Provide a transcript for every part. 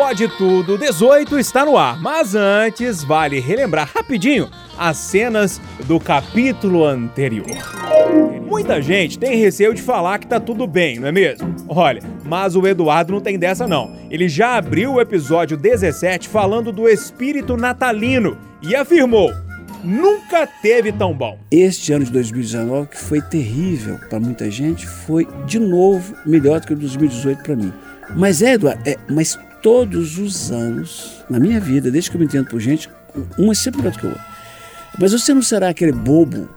Pode Tudo 18 está no ar, mas antes vale relembrar rapidinho as cenas do capítulo anterior. Muita gente tem receio de falar que tá tudo bem, não é mesmo? Olha, mas o Eduardo não tem dessa não. Ele já abriu o episódio 17 falando do espírito natalino e afirmou: nunca teve tão bom. Este ano de 2019, que foi terrível para muita gente, foi de novo melhor do que o de 2018 para mim. Mas é, Eduardo, é, mas todos os anos, na minha vida, desde que eu me entendo por gente, um é sempre melhor do que o outro. Mas você não será aquele bobo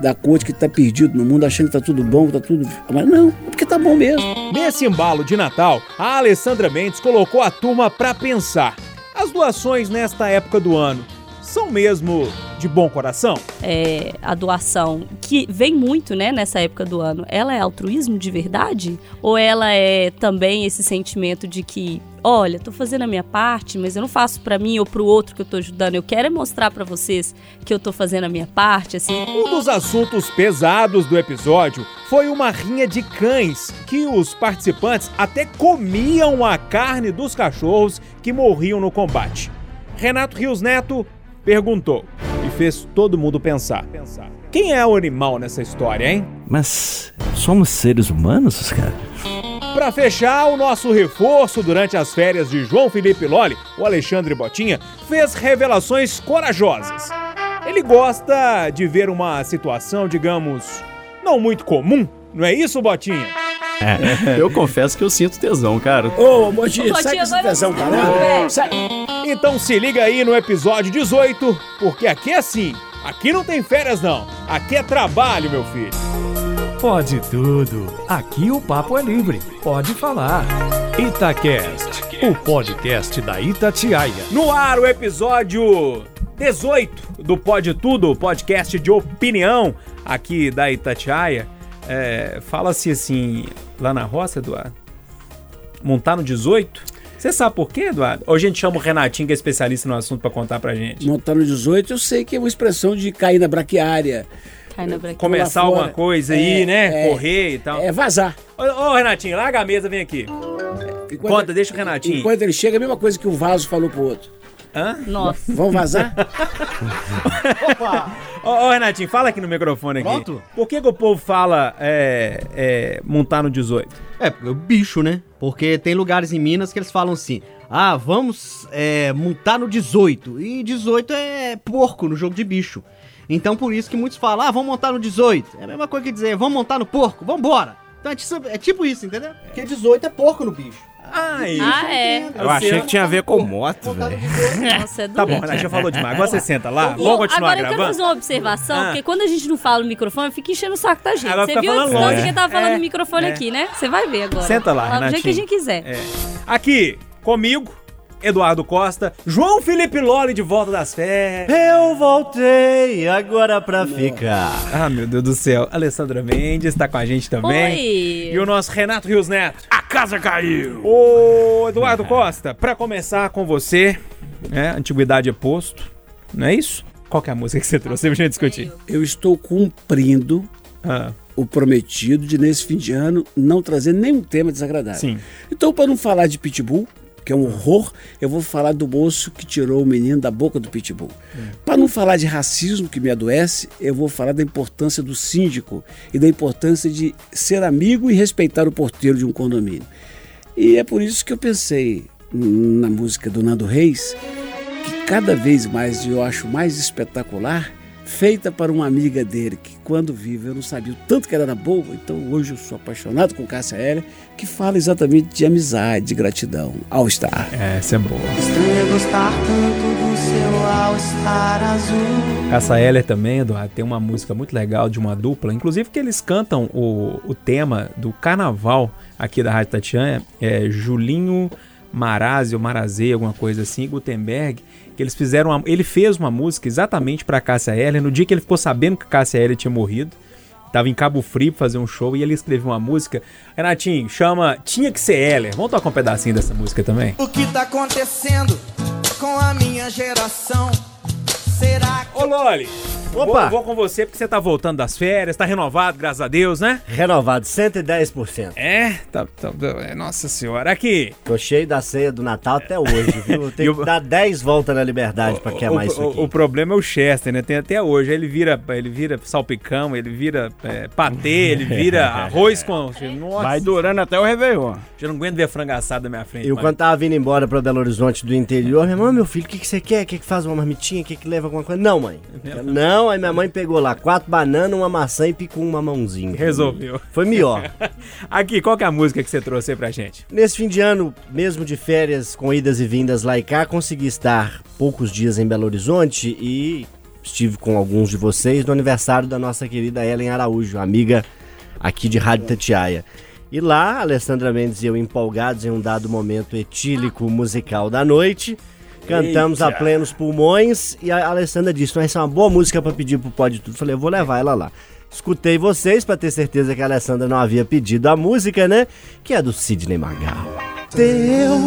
da corte que está perdido no mundo, achando que está tudo bom, que está tudo. Mas não, é porque tá bom mesmo. Nesse embalo de Natal, a Alessandra Mendes colocou a turma para pensar. As doações nesta época do ano são mesmo de bom coração? É, a doação, que vem muito, né, nessa época do ano, ela é altruísmo de verdade? Ou ela é também esse sentimento de que, olha, tô fazendo a minha parte, mas eu não faço para mim ou pro outro que eu tô ajudando, eu quero é mostrar para vocês que eu tô fazendo a minha parte, assim. Um dos assuntos pesados do episódio foi uma rinha de cães, que os participantes até comiam a carne dos cachorros que morriam no combate. Renato Rios Neto perguntou e fez todo mundo pensar. Quem é o animal nessa história, hein? Mas somos seres humanos, cara? Para fechar, o nosso reforço durante as férias de João Felipe Loli, o Alexandre Botinha, fez revelações corajosas. Ele gosta de ver uma situação, digamos, não muito comum, não é isso, Botinha? É, eu confesso que eu sinto tesão, cara. Ô, Botinha, sai com esse tesão, cara. Sai. Então se liga aí no episódio 18, porque aqui é assim. Aqui não tem férias não. Aqui é trabalho, meu filho. Pode tudo. Aqui o papo é livre. Pode falar. Itacast, o podcast da Itatiaia. No ar o episódio 18 do Pode Tudo, podcast de opinião aqui da Itatiaia. É, Fala-se assim, lá na roça, Eduardo, montar no 18? Você sabe por quê, Eduardo? Ou a gente chama o Renatinho, que é especialista no assunto, pra contar pra gente? Montar no 18, eu sei que é uma expressão de cair na braquiária. Cai na braquinha. Começar lá fora. alguma coisa aí, É, né? é. Correr e tal. É vazar. Ô, ô, Renatinho, larga a mesa, vem aqui. Enquanto- Conta, deixa o Renatinho. Enquanto ele chega, é a mesma coisa que o vaso falou pro outro. Hã? Nossa. Vamos vazar? Ô, ô, Renatinho, fala aqui no microfone aqui. Pronto? Por que, que o povo fala é, é, montar no 18? É, o bicho, né? Porque tem lugares em Minas que eles falam assim: ah, vamos é, montar no 18. E 18 é porco no jogo de bicho. Então por isso que muitos falam: ah, vamos montar no 18. É a mesma coisa que dizer: vamos montar no porco, vambora. Então é tipo, é tipo isso, entendeu? Porque 18 é porco no bicho. Ai, Ah, é. Eu achei que tinha a ver com moto, velho. 18. Nossa, é Tá bom, doente. Renatinho já falou demais. Agora você senta lá. Vamos continuar Agora eu quero gravando? fazer uma observação, Ah. porque quando a gente não fala no microfone, fica enchendo o saco da gente. Agora Você fica viu a distância longe. que tava falando É, no microfone é. aqui, né? Você vai ver agora. Senta lá, Fala do jeito que a gente quiser. É. Aqui, comigo, Eduardo Costa, João Felipe Loli de volta das férias. Eu voltei agora pra ficar. Ah, meu Deus do céu. Alessandra Mendes tá com a gente também. Oi. E o nosso Renato Rios Neto. A casa caiu. Ô, Eduardo Costa, pra começar com você, né? Antiguidade é posto, não é isso? Qual que é a música que você trouxe pra gente discutir? Eu estou cumprindo Ah, o prometido de, nesse fim de ano, não trazer nenhum tema desagradável. sim. Então, para não falar de pitbull, que é um horror, eu vou falar do moço que tirou o menino da boca do pitbull. Para não falar de racismo, que me adoece, eu vou falar da importância do síndico e da importância de ser amigo e respeitar o porteiro de um condomínio. E é por isso que eu pensei na música do Nando Reis, que cada vez mais eu acho mais espetacular, feita para uma amiga dele, que quando vive eu não sabia o tanto que ela era boa, então hoje eu sou apaixonado com Cássia Hélia, que fala exatamente de amizade, de gratidão. All Star. É, essa é boa. Estranho gostar tanto do seu All-Star azul. Cassa Heller também, Eduardo, tem uma música muito legal de uma dupla, inclusive que eles cantam o, o tema do carnaval aqui da Rádio Tatiana, é Julinho Marazzi ou Marazê, alguma coisa assim, Gutenberg, que eles fizeram, uma- ele fez uma música exatamente para Cássia Heller, no dia que ele ficou sabendo que Cássia Heller tinha morrido, tava em Cabo Frio pra fazer um show e ele escreveu uma música, Renatinho, chama Tinha Que Ser Heller, vamos tocar um pedacinho dessa música também? O que tá acontecendo com a minha geração? Será que Ô Loli, Vou, vou com você porque você tá voltando das férias, tá renovado, graças a Deus, né? Renovado, 110%. É, tá, tá, é, nossa senhora. Aqui, Tô cheio da ceia do Natal até hoje, viu? Eu tenho o- que dar 10 voltas na liberdade pra queimar o, isso o- aqui. o problema é o Chester, né? Tem até hoje. Ele vira, ele vira salpicão, ele vira é, patê, ele vira arroz com. Nossa, Vai durando até o Réveillon. eu não aguento ver frango assado na minha frente. Eu, pai. quando tava vindo embora pra Belo Horizonte do interior, minha mãe, meu filho, o que, que você quer? Quer que faz uma marmitinha? Quer que leva alguma coisa? Não, mãe. Não, aí minha mãe pegou lá quatro bananas, uma maçã e picou um mamãozinho. Resolveu. Foi melhor. Aqui, qual que é a música que você trouxe aí pra gente? Nesse fim de ano, mesmo de férias, com idas e vindas lá e cá, consegui estar poucos dias em Belo Horizonte e estive com alguns de vocês no aniversário da nossa querida Ellen Araújo, amiga aqui de Rádio Tatiaia. E lá, Alessandra Mendes e eu empolgados em um dado momento etílico musical da noite, cantamos a plenos pulmões e a Alessandra disse: vai ser uma boa música pra pedir pro Pode Tudo. Falei, eu vou levar ela lá. Escutei vocês pra ter certeza que a Alessandra não havia pedido a música, né? Que é do Sidney Magal. Teu,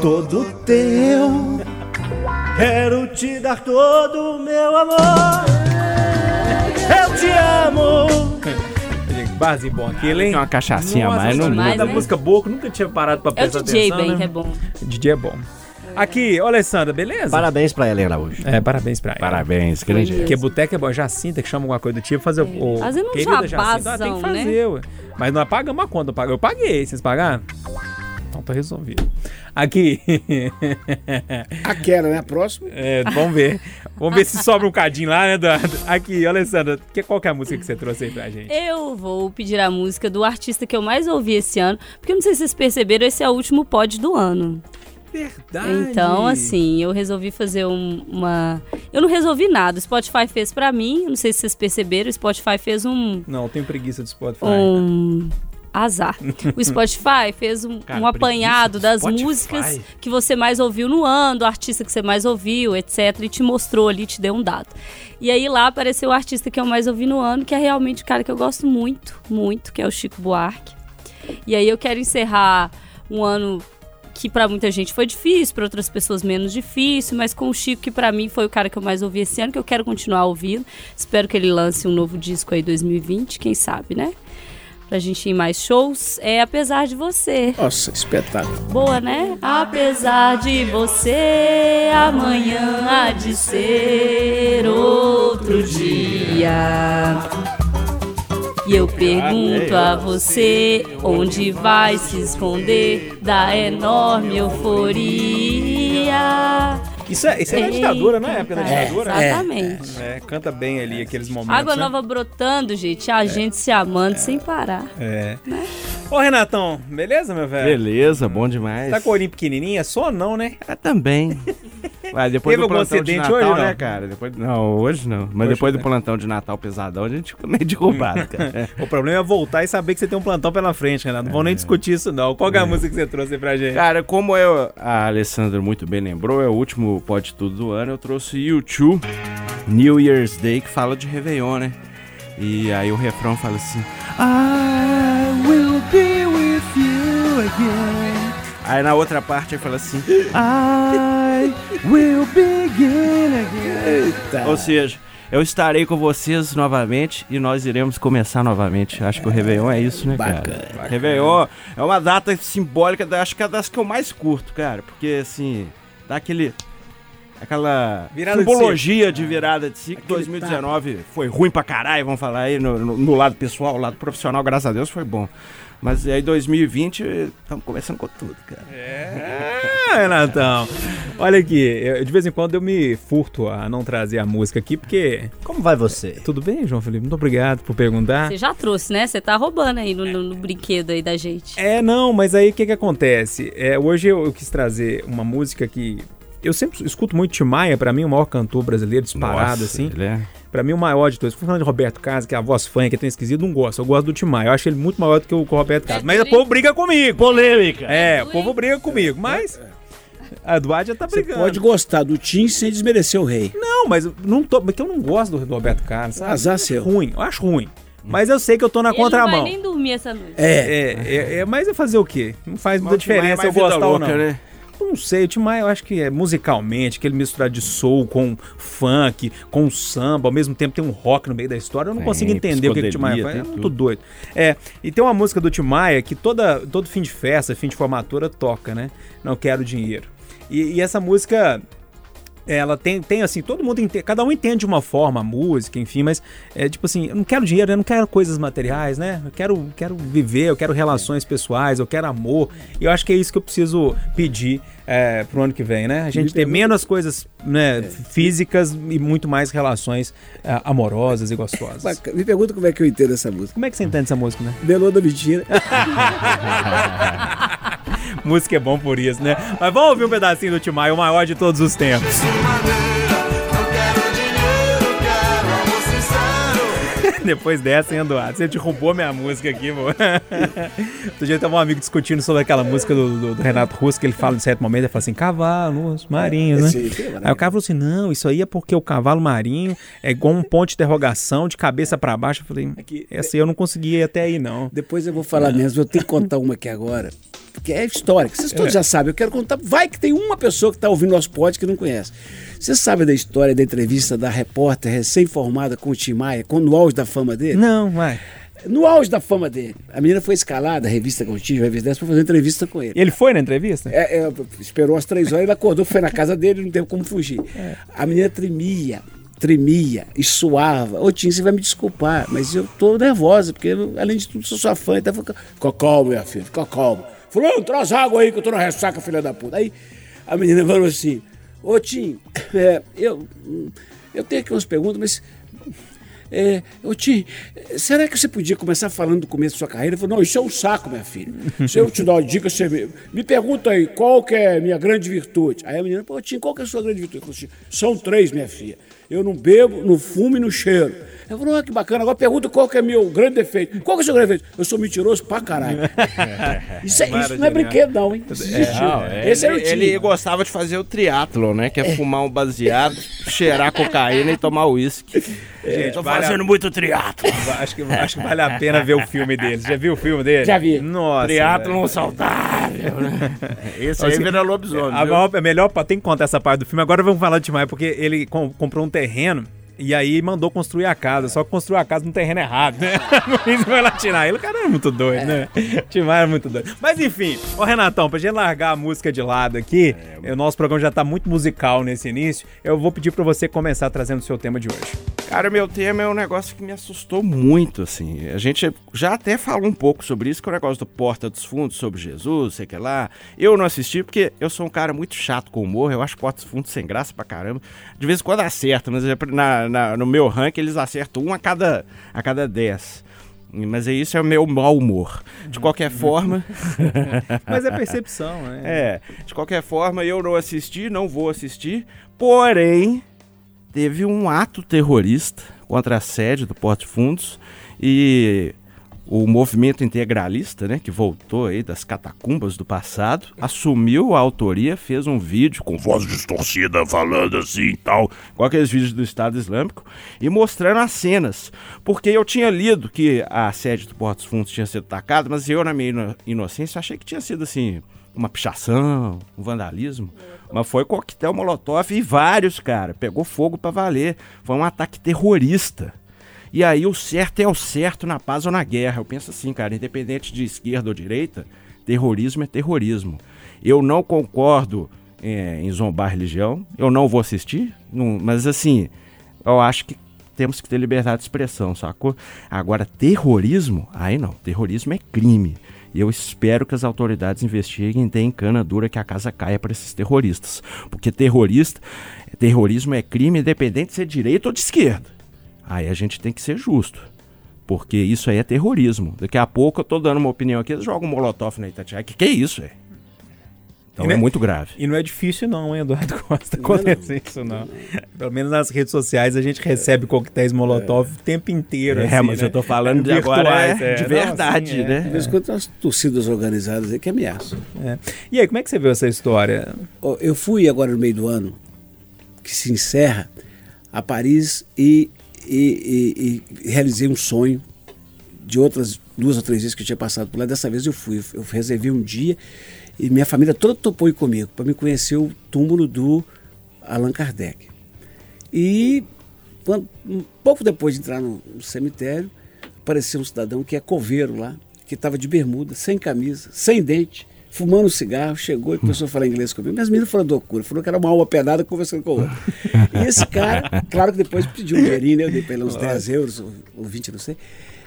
todo teu, quero te dar todo o meu amor. Eu te amo. Barzinho bom aquele, hein? Tem uma cachaçinha a Nossa, mais, não essa demais, da né? música boa, nunca tinha parado pra É o prestar DJ, atenção, bem, né? que é bom. DJ é bom. Aqui, ô Alessandra, beleza? Parabéns pra Ellen Araújo. É, parabéns pra ela. Parabéns, grande. Porque boteca é bom, Jacinta, que chama alguma coisa do tipo, fazer o. o Fazendo um querida jabazão, ah, tem que né? fazer, ué. Mas nós pagamos a conta, eu paguei. Eu paguei, vocês pagaram? Então tá resolvido. Aqui. Aquela, né? A próxima. É, vamos ver. Vamos ver se sobra um cadinho lá, né, Eduardo? Aqui, Alessandra, que, qual que é a música que você trouxe aí pra gente? Eu vou pedir a música do artista que eu mais ouvi esse ano, porque eu não sei se vocês perceberam, esse é o último pod do ano. Verdade. Então, assim, eu resolvi fazer um- uma. Eu não resolvi nada. O Spotify fez pra mim. Não sei se vocês perceberam. O Spotify fez um. Não, eu tenho preguiça do Spotify. um azar. O Spotify fez um, Cara, um apanhado das Spotify. músicas que você mais ouviu no ano, do artista que você mais ouviu, etc. E te mostrou ali, te deu um dado. E aí lá apareceu o artista que eu mais ouvi no ano, que é realmente o cara que eu gosto muito, muito, que é o Chico Buarque. E aí eu quero encerrar um ano que pra muita gente foi difícil, pra outras pessoas menos difícil, mas com o Chico, que pra mim foi o cara que eu mais ouvi esse ano, que eu quero continuar ouvindo. Espero que ele lance um novo disco aí 2020, quem sabe, né? Pra gente ir em mais shows. É Apesar de Você. Nossa, espetáculo. Boa, né? Apesar de você, amanhã há de ser outro dia. E eu pergunto a você onde vai se esconder da enorme euforia. Isso é, isso é na ditadura, não é? Época da ditadura? É, exatamente. É, canta bem ali aqueles momentos. Água né? nova brotando, gente. A gente se amando sem parar. É. Ô, Renatão, beleza, meu velho? Beleza, bom demais. Tá com o olhinho pequenininho? É só não, né? Ah, também. Mas depois Teve do algum plantão de acidente Natal, hoje ou não? né, cara? Depois, não, hoje não. Mas Hoje depois não. do plantão de Natal pesadão, a gente fica meio derrubado, cara. O problema é voltar e saber que você tem um plantão pela frente, Renato. Não vão nem discutir isso, não. Qual é a música que você trouxe aí pra gente? Cara, como eu, a Alessandra muito bem lembrou, é o último Pode Tudo do ano, eu trouxe U2, New Year's Day, que fala de Réveillon, né? E aí o refrão fala assim: I will be with you again. Aí na outra parte ele fala assim: I will begin again. Ou seja, eu estarei com vocês novamente e nós iremos começar novamente. Acho que o Réveillon é isso, né, cara? Réveillon é uma data simbólica, acho que é das que eu mais curto, cara. Porque, assim, dá aquele... Aquela Virada de simbologia de, virada de ciclo. 2019 foi ruim pra caralho, vamos falar aí, no, no- no lado pessoal, no lado profissional, graças a Deus foi bom. Mas aí 2020, estamos começando com tudo, cara. É, Renatão. Olha aqui, eu- de vez em quando eu me furto a não trazer a música aqui, porque. Como vai você? Tudo bem, João Felipe? Muito obrigado por perguntar. Você já trouxe, né? Você tá roubando aí no, no- no brinquedo aí da gente. É, não, mas aí o que que acontece? É, hoje eu, eu quis trazer uma música que. Eu sempre escuto muito Tim Maia, pra mim, o maior cantor brasileiro disparado, Nossa, assim. ele é- Pra mim, o maior de todos. Fui falando de Roberto Carlos, que é a voz fã, que é tão esquisito, não gosto. Eu gosto do Tim Maia. Eu acho ele muito maior do que o Roberto Carlos. Mas o povo briga comigo. Polêmica. É, o povo briga comigo. Mas. A Eduardo já tá Você brigando. pode gostar do Tim sem desmerecer o rei. Não, mas eu não tô. Porque eu não gosto do, do Roberto Carlos. Sabe? Azar acho seu. Ruim, eu acho ruim. Mas eu sei que eu tô na Ele não contramão. vai nem dormir essa noite. É. É, é, é, mas é fazer o quê? Não faz muita é diferença eu gostar ou não. né? Não sei, o Tim Maia eu acho que é musicalmente, que ele misturar de soul com funk, com samba, ao mesmo tempo tem um rock no meio da história, eu não Tem consigo entender o que, que o Tim Maia faz, é muito doido. É, e tem uma música do Tim Maia que toda, todo fim de festa, fim de formatura toca, né? Não quero dinheiro. E, e essa música ela tem, tem assim, todo mundo entende, cada um entende de uma forma a música, enfim, mas é tipo assim, eu não quero dinheiro, eu não quero coisas materiais, né? Eu quero, quero viver, eu quero relações pessoais, eu quero amor. E eu acho que é isso que eu preciso pedir é, pro ano que vem, né? A gente ter menos coisas né, físicas e muito mais relações é, amorosas e gostosas. Me pergunta como é que eu entendo essa música. Como é que você entende essa música, né? Melô da mentira. Música é bom por isso, né? Mas vamos ouvir um pedacinho do Tim Maia, o maior de todos os tempos. Depois dessa, hein, Eduardo? Você derrubou minha música aqui, pô. Outro dia tava um amigo discutindo sobre aquela música do, do- do Renato Russo, que ele fala em certo momento, ele fala assim, cavalos marinhos, né? Sim, maravilha. Aí o cara falou assim, não, isso aí é porque o cavalo marinho é igual um ponto de interrogação, de cabeça pra baixo. Eu falei, Aqui- essa aí eu não conseguia ir até aí, não. Depois eu vou falar mesmo, eu tenho que contar uma aqui agora. Porque é histórica, vocês todos já sabem, eu quero contar. Vai que tem uma pessoa que está ouvindo nosso pod que não conhece. Você sabe da história da entrevista da repórter recém-formada com o Tim Maia, com, no auge da fama dele? Não, vai. No auge da fama dele. A menina foi escalada, a revista Contígio, a revista dessa, para fazer entrevista com ele. Ele foi na entrevista? É, é, esperou as três horas, ele acordou, foi na casa dele, não teve como fugir. A menina tremia, tremia e suava. Ô, Tim, você vai me desculpar, mas eu tô nervosa, porque eu, além de tudo sou sua fã. Então, fica, calmo, minha filha, fica calmo. Fulano, traz água aí que eu tô na ressaca, filha da puta. Aí a menina falou assim, ô Tim, é, eu, eu tenho aqui umas perguntas, mas é, ô Tim, será que você podia começar falando do começo da sua carreira? Ele falou, não, isso é um saco, minha filha. Se eu te dar uma dica, você me, me pergunta aí, qual que é a minha grande virtude? Aí a menina, pô, Tim, qual que é a sua grande virtude? Eu falei São três, minha filha. Eu não bebo, não fumo e não cheiro. Eu falei, ah, que bacana. Agora pergunta qual que é meu grande defeito. Qual que é o seu grande defeito? Eu sou mentiroso pra caralho. isso, é- isso não é brinquedo, não, hein? Existiu. Não, é, Esse era o ele, Tim. ele gostava de fazer o triatlon, né? Que é, fumar um baseado, cheirar cocaína e tomar uísque. Gente, Tô vale a- fazendo muito triatlon. Acho que, acho que vale a pena ver o filme dele. Você já viu o filme dele? Já vi. Nossa. Triatlon velho. saudável, né? Esse aí Assim, vira lobisomem. A maior, é melhor, tem que contar essa parte do filme. Agora vamos falar de Tim Maia, porque ele com- comprou um terreno e aí mandou construir a casa. Só que construiu a casa no terreno errado, né? Isso foi lá tirar ele. O cara era muito doido, né? Tim Maia era muito doido. Mas enfim, ô Renatão, pra gente largar a música de lado aqui, o nosso programa já tá muito musical nesse início, eu vou pedir pra você começar trazendo o seu tema de hoje. Cara, meu tema é um negócio que me assustou muito, assim. A gente já até falou um pouco sobre isso, que é o negócio do Porta dos Fundos, sobre Jesus, sei que lá. Eu não assisti porque eu sou um cara muito chato com humor, eu acho Porta dos Fundos sem graça pra caramba. De vez em quando acerta, mas é na, na- no meu ranking eles acertam um a cada, a cada dez. Mas é isso, é o meu mau humor. De qualquer forma... Mas é percepção, né? É, de qualquer forma, eu não assisti, não vou assistir, porém, teve um ato terrorista contra a sede do Porto Fundos e o movimento integralista, né, que voltou aí das catacumbas do passado, assumiu a autoria, fez um vídeo com voz distorcida, falando assim e tal, com aqueles vídeos do Estado Islâmico, e mostrando as cenas. Porque eu tinha lido que a sede do Porto Fundos tinha sido atacada, mas eu, na minha ino- inocência, achei que tinha sido assim, uma pichação, um vandalismo. Mas foi coquetel molotov e vários, cara. Pegou fogo pra valer. Foi um ataque terrorista. E aí o certo é o certo na paz ou na guerra. Eu penso assim, cara, independente de esquerda ou direita, terrorismo é terrorismo. Eu não concordo é, em zombar religião, eu não vou assistir, não- mas assim, eu acho que temos que ter liberdade de expressão, sacou? Agora, terrorismo, aí não, terrorismo é crime. Eu espero que as autoridades investiguem e deem cana dura que a casa caia para esses terroristas. Porque terrorista, terrorismo é crime independente de ser direita ou de esquerda. Aí a gente tem que ser justo. Porque isso aí é terrorismo. Daqui a pouco eu tô dando uma opinião aqui, eles jogam um molotov na Itatiaia. Que que é isso, é? Então E é né- muito grave. E não é difícil não, hein, Eduardo Costa, acontecer isso não. Pelo menos nas redes sociais a gente recebe coquetéis Molotov o tempo inteiro. É, assim, mas né? eu tô falando de Virtuais, agora é é. de Não, verdade, sim, é. né? De vez em quando tem umas torcidas organizadas aí que ameaçam. É. E aí, como é que você viu essa história? Eu fui agora no meio do ano, que se encerra, a Paris e, e- e- e realizei um sonho de outras duas ou três vezes que eu tinha passado por lá. Dessa vez eu fui, eu reservei um dia E minha família toda topou ir comigo para me conhecer o túmulo do Allan Kardec. E quando- um pouco depois de entrar no, no cemitério, apareceu um cidadão que é coveiro lá, que estava de bermuda, sem camisa, sem dente, fumando um cigarro, chegou e começou a falar inglês comigo. Minhas meninas foram loucura, falou que era uma alma pedada conversando com o outro. E esse cara, claro que depois pediu um dinheirinho, né? eu dei para ele uns 10 euros ou, ou 20, não sei.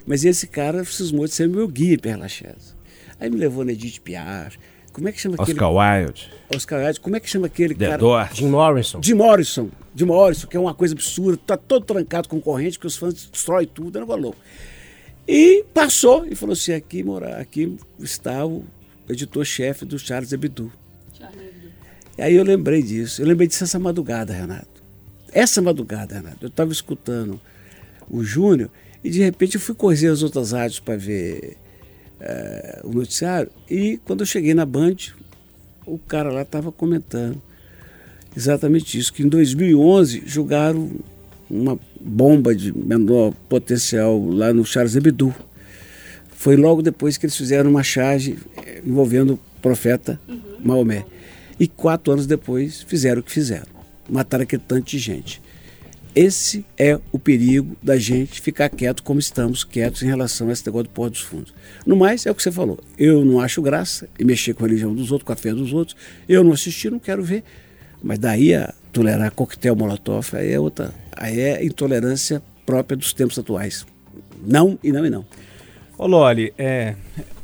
Mas esse cara cismou de ser meu guia Père Lachaise. Aí me levou na Edith Piaf. Como é que chama aquele... Oscar Wilde. Oscar Wilde. Como é que chama aquele The cara? Doors. Jim Morrison. Jim Morrison. Jim Morrison, que é uma coisa absurda, tá todo trancado com corrente, que os fãs destroem tudo, era um louco. E passou e falou assim: aqui, mora, aqui está o editor-chefe do Charles Hebdo. E aí eu lembrei disso. Eu lembrei disso essa madrugada, Renato. Essa madrugada, Renato. Eu estava escutando o Júnior e de repente eu fui correr as outras rádios para ver eh, o noticiário. E quando eu cheguei na Band, o cara lá estava comentando exatamente isso, que em 2011 jogaram uma bomba de menor potencial lá no Charles Hebdo. Foi logo depois que eles fizeram uma charge eh, envolvendo o profeta Maomé. E quatro anos depois fizeram o que fizeram. Mataram aquele tanto de gente. Esse é o perigo da gente ficar quieto como estamos quietos em relação a esse negócio do pôr dos fundos. No mais, é o que você falou. Eu não acho graça em mexer com a religião dos outros, com a fé dos outros. Eu não assisti, não quero ver. Mas daí a tolerar coquetel molotov, aí é outra. Aí é intolerância própria dos tempos atuais. Não e não e não. Ô Loli, é,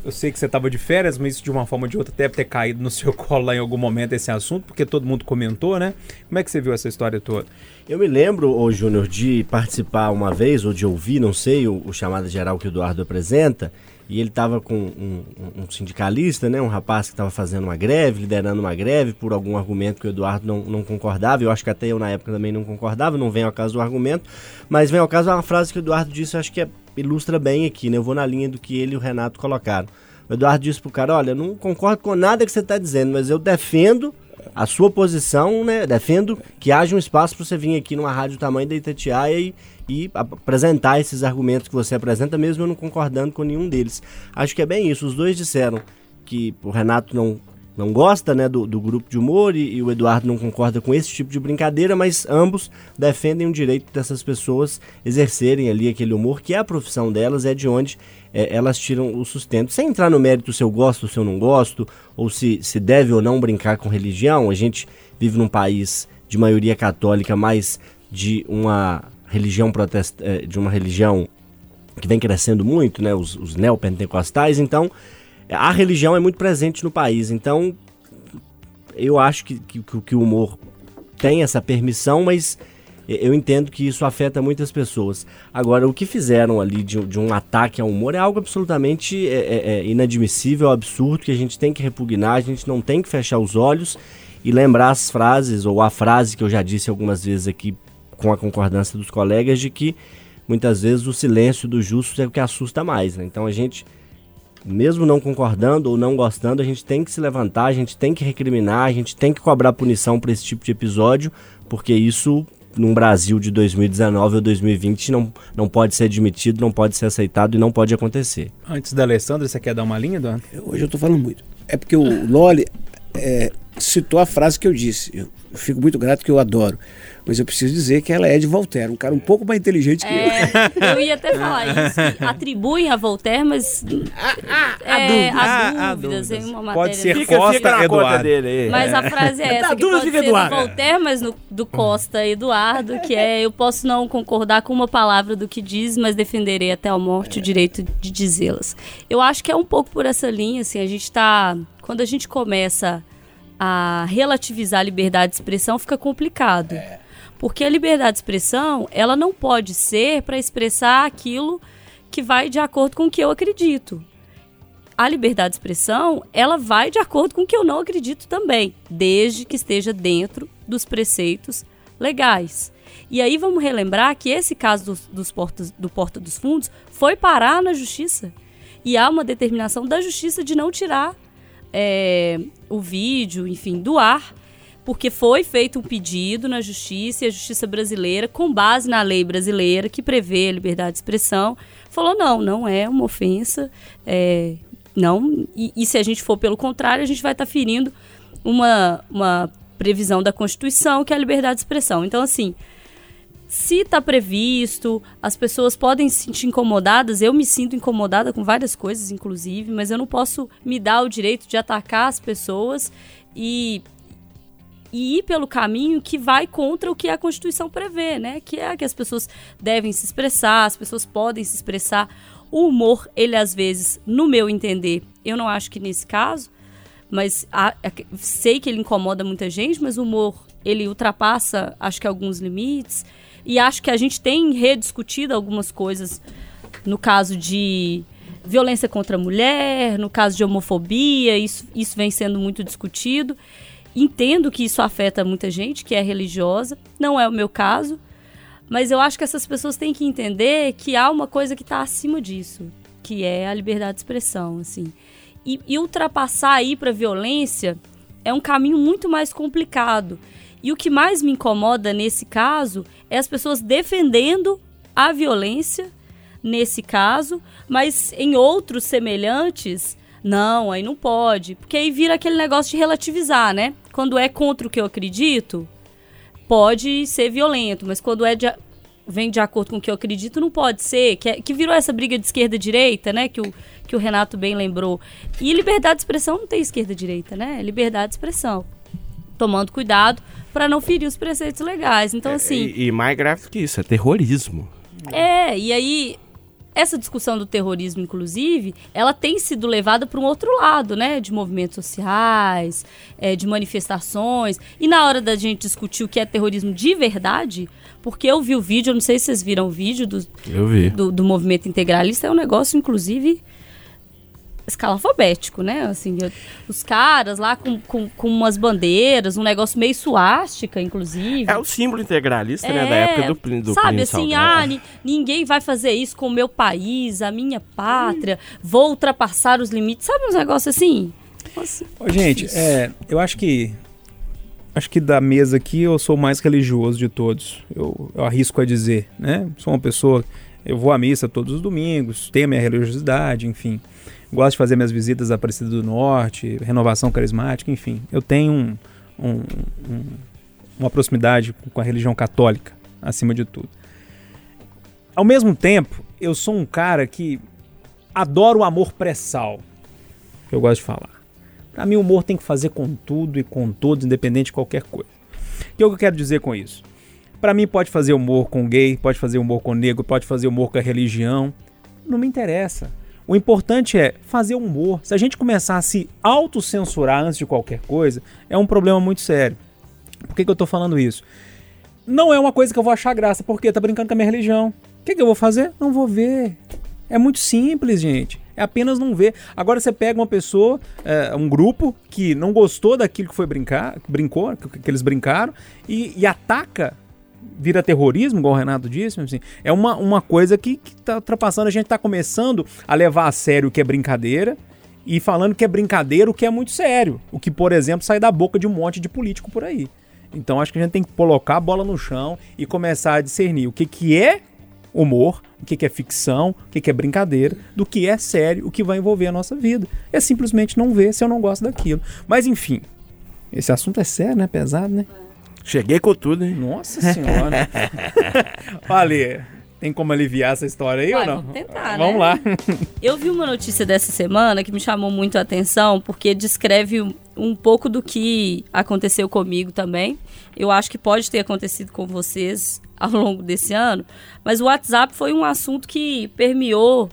eu sei que você estava de férias, mas isso de uma forma ou de outra deve ter caído no seu colo lá em algum momento esse assunto, porque todo mundo comentou, né? Como é que você viu essa história toda? Eu me lembro, ô Júnior, de participar uma vez, ou de ouvir, não sei, o, o chamado geral que o Eduardo apresenta, e ele estava com um, um- sindicalista, né, um rapaz que estava fazendo uma greve, liderando uma greve por algum argumento que o Eduardo não, não concordava, eu acho que até eu na época também não concordava, não vem ao caso do argumento, mas vem ao caso uma frase que o Eduardo disse, acho que é- ilustra bem aqui, né, eu vou na linha do que ele e o Renato colocaram. O Eduardo disse pro cara, olha, não concordo com nada que você está dizendo, mas eu defendo a sua posição, né? Defendo que haja um espaço para você vir aqui numa rádio tamanho da Itatiaia e, e ap- apresentar esses argumentos que você apresenta, mesmo eu não concordando com nenhum deles. Acho que é bem isso. Os dois disseram que o Renato não, não gosta né, do, do grupo de humor e, e o Eduardo não concorda com esse tipo de brincadeira, mas ambos defendem o direito dessas pessoas exercerem ali aquele humor, que é a profissão delas, é de onde é, elas tiram o sustento. Sem entrar no mérito se eu gosto, se eu não gosto, ou se, se deve ou não brincar com religião, a gente vive num país de maioria católica, mas de uma religião protesta, eh, de uma religião que vem crescendo muito, né, os, os neopentecostais, então a religião é muito presente no país, então eu acho que, que, que o humor tem essa permissão, mas eu entendo que isso afeta muitas pessoas. Agora, o que fizeram ali de, de um ataque ao humor é algo absolutamente é, é, é inadmissível, absurdo, que a gente tem que repugnar, a gente não tem que fechar os olhos e lembrar as frases, ou a frase que eu já disse algumas vezes aqui com a concordância dos colegas, de que muitas vezes o silêncio dos justos é o que assusta mais. Né? Então a gente mesmo não concordando ou não gostando, a gente tem que se levantar, a gente tem que recriminar, a gente tem que cobrar punição para esse tipo de episódio, porque isso num Brasil de 2019 ou 2020 não, não pode ser admitido, não pode ser aceitado e não pode acontecer. Antes da Alessandra, você quer dar uma linha, Eduardo? Hoje eu tô falando muito. É porque o Loli é, citou a frase que eu disse. Eu fico muito grato que eu adoro. Mas eu preciso dizer que ela é de Voltaire, um cara um pouco mais inteligente que eu. É, eu ia até falar isso. que atribuem a Voltaire, mas. é, dúvidas. há Há dúvidas. Em uma Pode matéria. ser Fica, Costa fica Eduardo. dele aí. Mas a frase é essa, Tá que dúvida, pode ser Eduardo. do Voltaire, mas no- do Costa Eduardo, que é eu posso não concordar com uma palavra do que diz, mas defenderei até a morte o direito de dizê-las. Eu acho que é um pouco por essa linha, assim, a gente tá... Quando a gente começa a relativizar a liberdade de expressão, fica complicado. Porque a liberdade de expressão, ela não pode ser para expressar aquilo que vai de acordo com o que eu acredito a liberdade de expressão, ela vai de acordo com o que eu não acredito também, desde que esteja dentro dos preceitos legais. E aí vamos relembrar que esse caso dos, dos portas, do Porta dos Fundos foi parar na justiça. E há uma determinação da justiça de não tirar é, o vídeo, enfim, do ar, porque foi feito um pedido na justiça e a justiça brasileira, com base na lei brasileira que prevê a liberdade de expressão, falou: não, não é uma ofensa. é, Não, e, e se a gente for pelo contrário, a gente vai estar ferindo uma, uma previsão da Constituição, que é a liberdade de expressão. Então, assim, se está previsto, as pessoas podem se sentir incomodadas, eu me sinto incomodada com várias coisas, inclusive, mas eu não posso me dar o direito de atacar as pessoas e, e ir pelo caminho que vai contra o que a Constituição prevê, né? Que é que as pessoas devem se expressar, as pessoas podem se expressar. O humor, ele às vezes, no meu entender, eu não acho que nesse caso, mas a, a, sei que ele incomoda muita gente, mas o humor, ele ultrapassa, acho que alguns limites. E acho que a gente tem rediscutido algumas coisas no caso de violência contra a mulher, no caso de homofobia, isso, isso vem sendo muito discutido. Entendo que isso afeta muita gente que é religiosa, não é o meu caso, mas eu acho que essas pessoas têm que entender que há uma coisa que está acima disso, que é a liberdade de expressão, assim. E, e ultrapassar aí para violência é um caminho muito mais complicado. E o que mais me incomoda nesse caso é as pessoas defendendo a violência nesse caso, mas em outros semelhantes, não, aí não pode. Porque aí vira aquele negócio de relativizar, né? Quando é contra o que eu acredito, pode ser violento, mas quando é de, vem de acordo com o que eu acredito, não pode ser. Que, é, que virou essa briga de esquerda-direita, né? Que o, que o Renato bem lembrou. E liberdade de expressão não tem esquerda-direita, né? É liberdade de expressão. Tomando cuidado para não ferir os preceitos legais. Então, assim. E, e mais grave que isso, é terrorismo. É, e aí essa discussão do terrorismo, inclusive, ela tem sido levada para um outro lado, né? De movimentos sociais, é, de manifestações. E na hora da gente discutir o que é terrorismo de verdade, porque eu vi o vídeo, eu não sei se vocês viram o vídeo do, Eu vi. do, do movimento integralista, é um negócio, inclusive, escalafobético, né? Assim, eu- os caras lá com, com, com umas bandeiras, um negócio meio suástica, inclusive. É o símbolo integralista, né? Da época do, Plínio- do Sabe Plínio assim, ah, ni- ninguém vai fazer isso com o meu país, a minha pátria, vou ultrapassar os limites. Sabe uns negócios assim? Nossa, Ô, gente, é, eu acho que. Acho que da mesa aqui eu sou o mais religioso de todos. Eu, eu arrisco a dizer, né? Sou uma pessoa. Eu vou à missa todos os domingos, tenho a minha religiosidade, enfim. Gosto de fazer minhas visitas à Aparecida do Norte, renovação carismática, enfim. Eu tenho um- um- um- uma proximidade com a religião católica, acima de tudo. Ao mesmo tempo, eu sou um cara que adoro o amor pré-sal, que eu gosto de falar. Pra mim, o humor tem que fazer com tudo e com todos, independente de qualquer coisa. O que eu quero dizer com isso? Pra mim, pode fazer humor com gay, pode fazer humor com negro, pode fazer humor com a religião. Não me interessa. O importante é fazer humor. Se a gente começar a se autocensurar antes de qualquer coisa, é um problema muito sério. Por que, que eu tô falando isso? Não é uma coisa que eu vou achar graça, porque tá brincando com a minha religião. O que, que eu vou fazer? Não vou ver. É muito simples, gente. É apenas não ver. Agora você pega uma pessoa, é, um grupo que não gostou daquilo que foi brincar, brincou, que, que eles brincaram, e, e ataca, vira terrorismo, igual o Renato disse. Assim, é uma, uma coisa que, que tá ultrapassando. A gente tá começando a levar a sério o que é brincadeira e falando que é brincadeira o que é muito sério. O que, por exemplo, sai da boca de um monte de político por aí. Então acho que a gente tem que colocar a bola no chão e começar a discernir o que, que é humor, o que, que é ficção, o que, que é brincadeira, do que é sério, o que vai envolver a nossa vida. É simplesmente não ver se eu não gosto daquilo. Mas enfim, esse assunto é sério, né? Pesado, né? Cheguei com tudo, hein? Nossa senhora. Olha, tem como aliviar essa história aí Vai, ou não? vamos tentar, Vamos né? lá. Eu vi uma notícia dessa semana que me chamou muito a atenção, porque descreve um- um pouco do que aconteceu comigo também. Eu acho que pode ter acontecido com vocês ao longo desse ano, mas o WhatsApp foi um assunto que permeou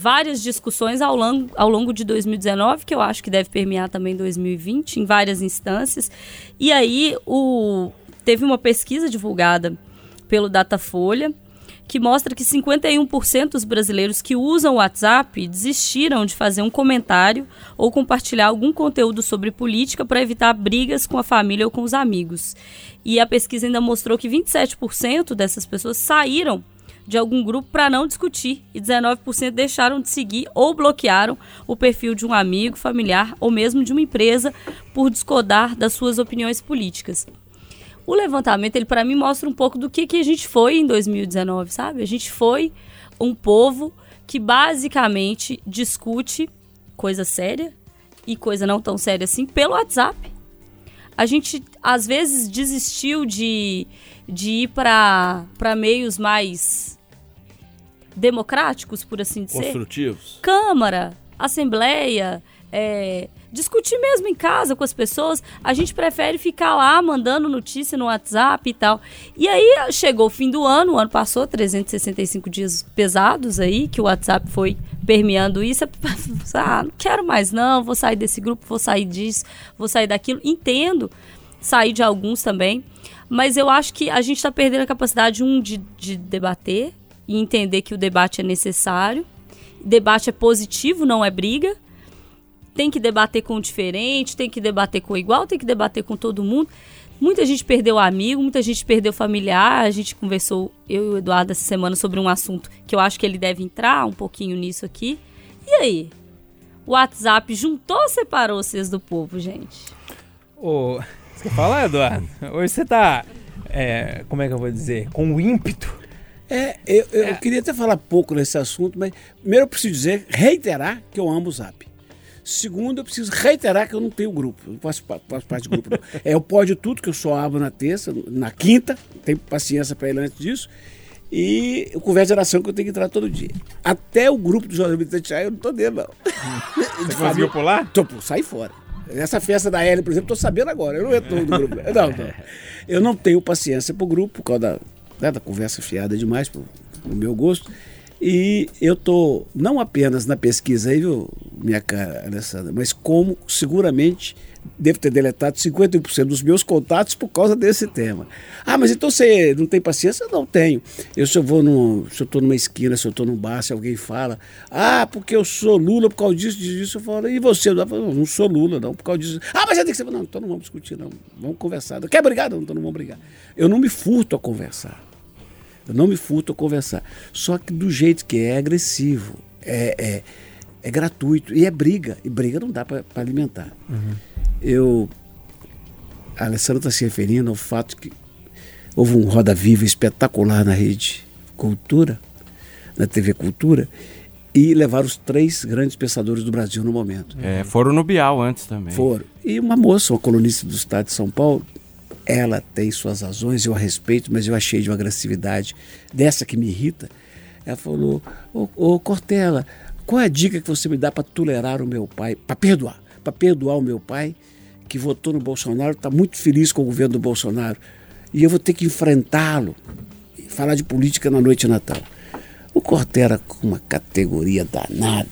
várias discussões ao longo, ao longo de 2019, que eu acho que deve permear também 2020, em várias instâncias. E aí o, teve uma pesquisa divulgada pelo Datafolha que mostra que 51% dos brasileiros que usam o WhatsApp desistiram de fazer um comentário ou compartilhar algum conteúdo sobre política para evitar brigas com a família ou com os amigos. E a pesquisa ainda mostrou que 27% dessas pessoas saíram de algum grupo para não discutir e 19% deixaram de seguir ou bloquearam o perfil de um amigo, familiar ou mesmo de uma empresa por discordar das suas opiniões políticas. O levantamento, ele para mim mostra um pouco do que, que a gente foi em 2019, sabe? A gente foi um povo que basicamente discute coisa séria e coisa não tão séria assim pelo WhatsApp. A gente às vezes desistiu de, de ir para meios mais democráticos, por assim dizer. Construtivos. Câmara, Assembleia, é, discutir mesmo em casa com as pessoas, a gente prefere ficar lá mandando notícia no WhatsApp e tal. E aí chegou o fim do ano, o ano passou, 365 dias pesados aí, que o WhatsApp foi permeando isso. Ah, não quero mais não, vou sair desse grupo, vou sair disso, vou sair daquilo. Entendo sair de alguns também, mas eu acho que a gente está perdendo a capacidade, um, de, de debater e entender que o debate é necessário. Debate é positivo, não é briga tem que debater com o diferente, tem que debater com o igual, tem que debater com todo mundo. Muita gente perdeu amigo, muita gente perdeu familiar. A gente conversou, eu e o Eduardo, essa semana sobre um assunto que eu acho que ele deve entrar um pouquinho nisso aqui. E aí? O WhatsApp juntou ou separou vocês do povo, gente? Ô, você quer falar, Eduardo? Hoje você tá, é, como é que eu vou dizer, com o ímpeto. É, eu, eu queria até falar pouco nesse assunto, mas primeiro eu preciso dizer, reiterar que eu amo o Zap. Segundo, eu preciso reiterar que eu não tenho grupo. Eu não faço, faço parte de grupo. Não. É o pode tudo que eu só abro na terça, na quinta. Tenho paciência para ele antes disso. E o conversa de oração que eu tenho que entrar todo dia. Até o grupo do Jornal Itatiaia eu não tô dentro, não. Você conseguiu pular? Tô, saí fora. Essa festa da L, por exemplo, tô sabendo agora. Eu não entro no grupo. Não, não. Eu não tenho paciência pro grupo, por causa da, né, da conversa fiada demais, pro, pro meu gosto. E eu tô não apenas na pesquisa aí, viu, minha cara Alessandra, mas como seguramente devo ter deletado 50% dos meus contatos por causa desse tema. Ah, mas então você não tem paciência? Não tenho. Eu se eu vou num, se eu estou numa esquina, se eu estou num bar, se alguém fala, ah, porque eu sou Lula por causa disso, disso, eu falo, e você? Eu falo, não sou Lula, não, por causa disso. Ah, mas já tem que ser. Não, então não vamos discutir, não. Vamos conversar. Quer brigar? Não, então não vamos brigar. Eu não me furto a conversar. Eu não me furto a conversar. Só que do jeito que é, é agressivo, é, é, é, gratuito e é briga. E briga não dá para alimentar. Uhum. Eu. A Alessandra está se referindo ao fato que houve um Roda Viva espetacular na rede Cultura, na TV Cultura, e levaram os três grandes pensadores do Brasil no momento. É, foram no Bial antes também. Foram. E uma moça, uma colunista do estado de São Paulo, ela tem suas razões, eu a respeito, mas eu achei de uma agressividade dessa que me irrita. Ela falou: Ô, ô Cortella, qual é a dica que você me dá para tolerar o meu pai, para perdoar? Para perdoar o meu pai, que votou no Bolsonaro, está muito feliz com o governo do Bolsonaro, e eu vou ter que enfrentá-lo, falar de política na noite de Natal. O Cortella, com uma categoria danada,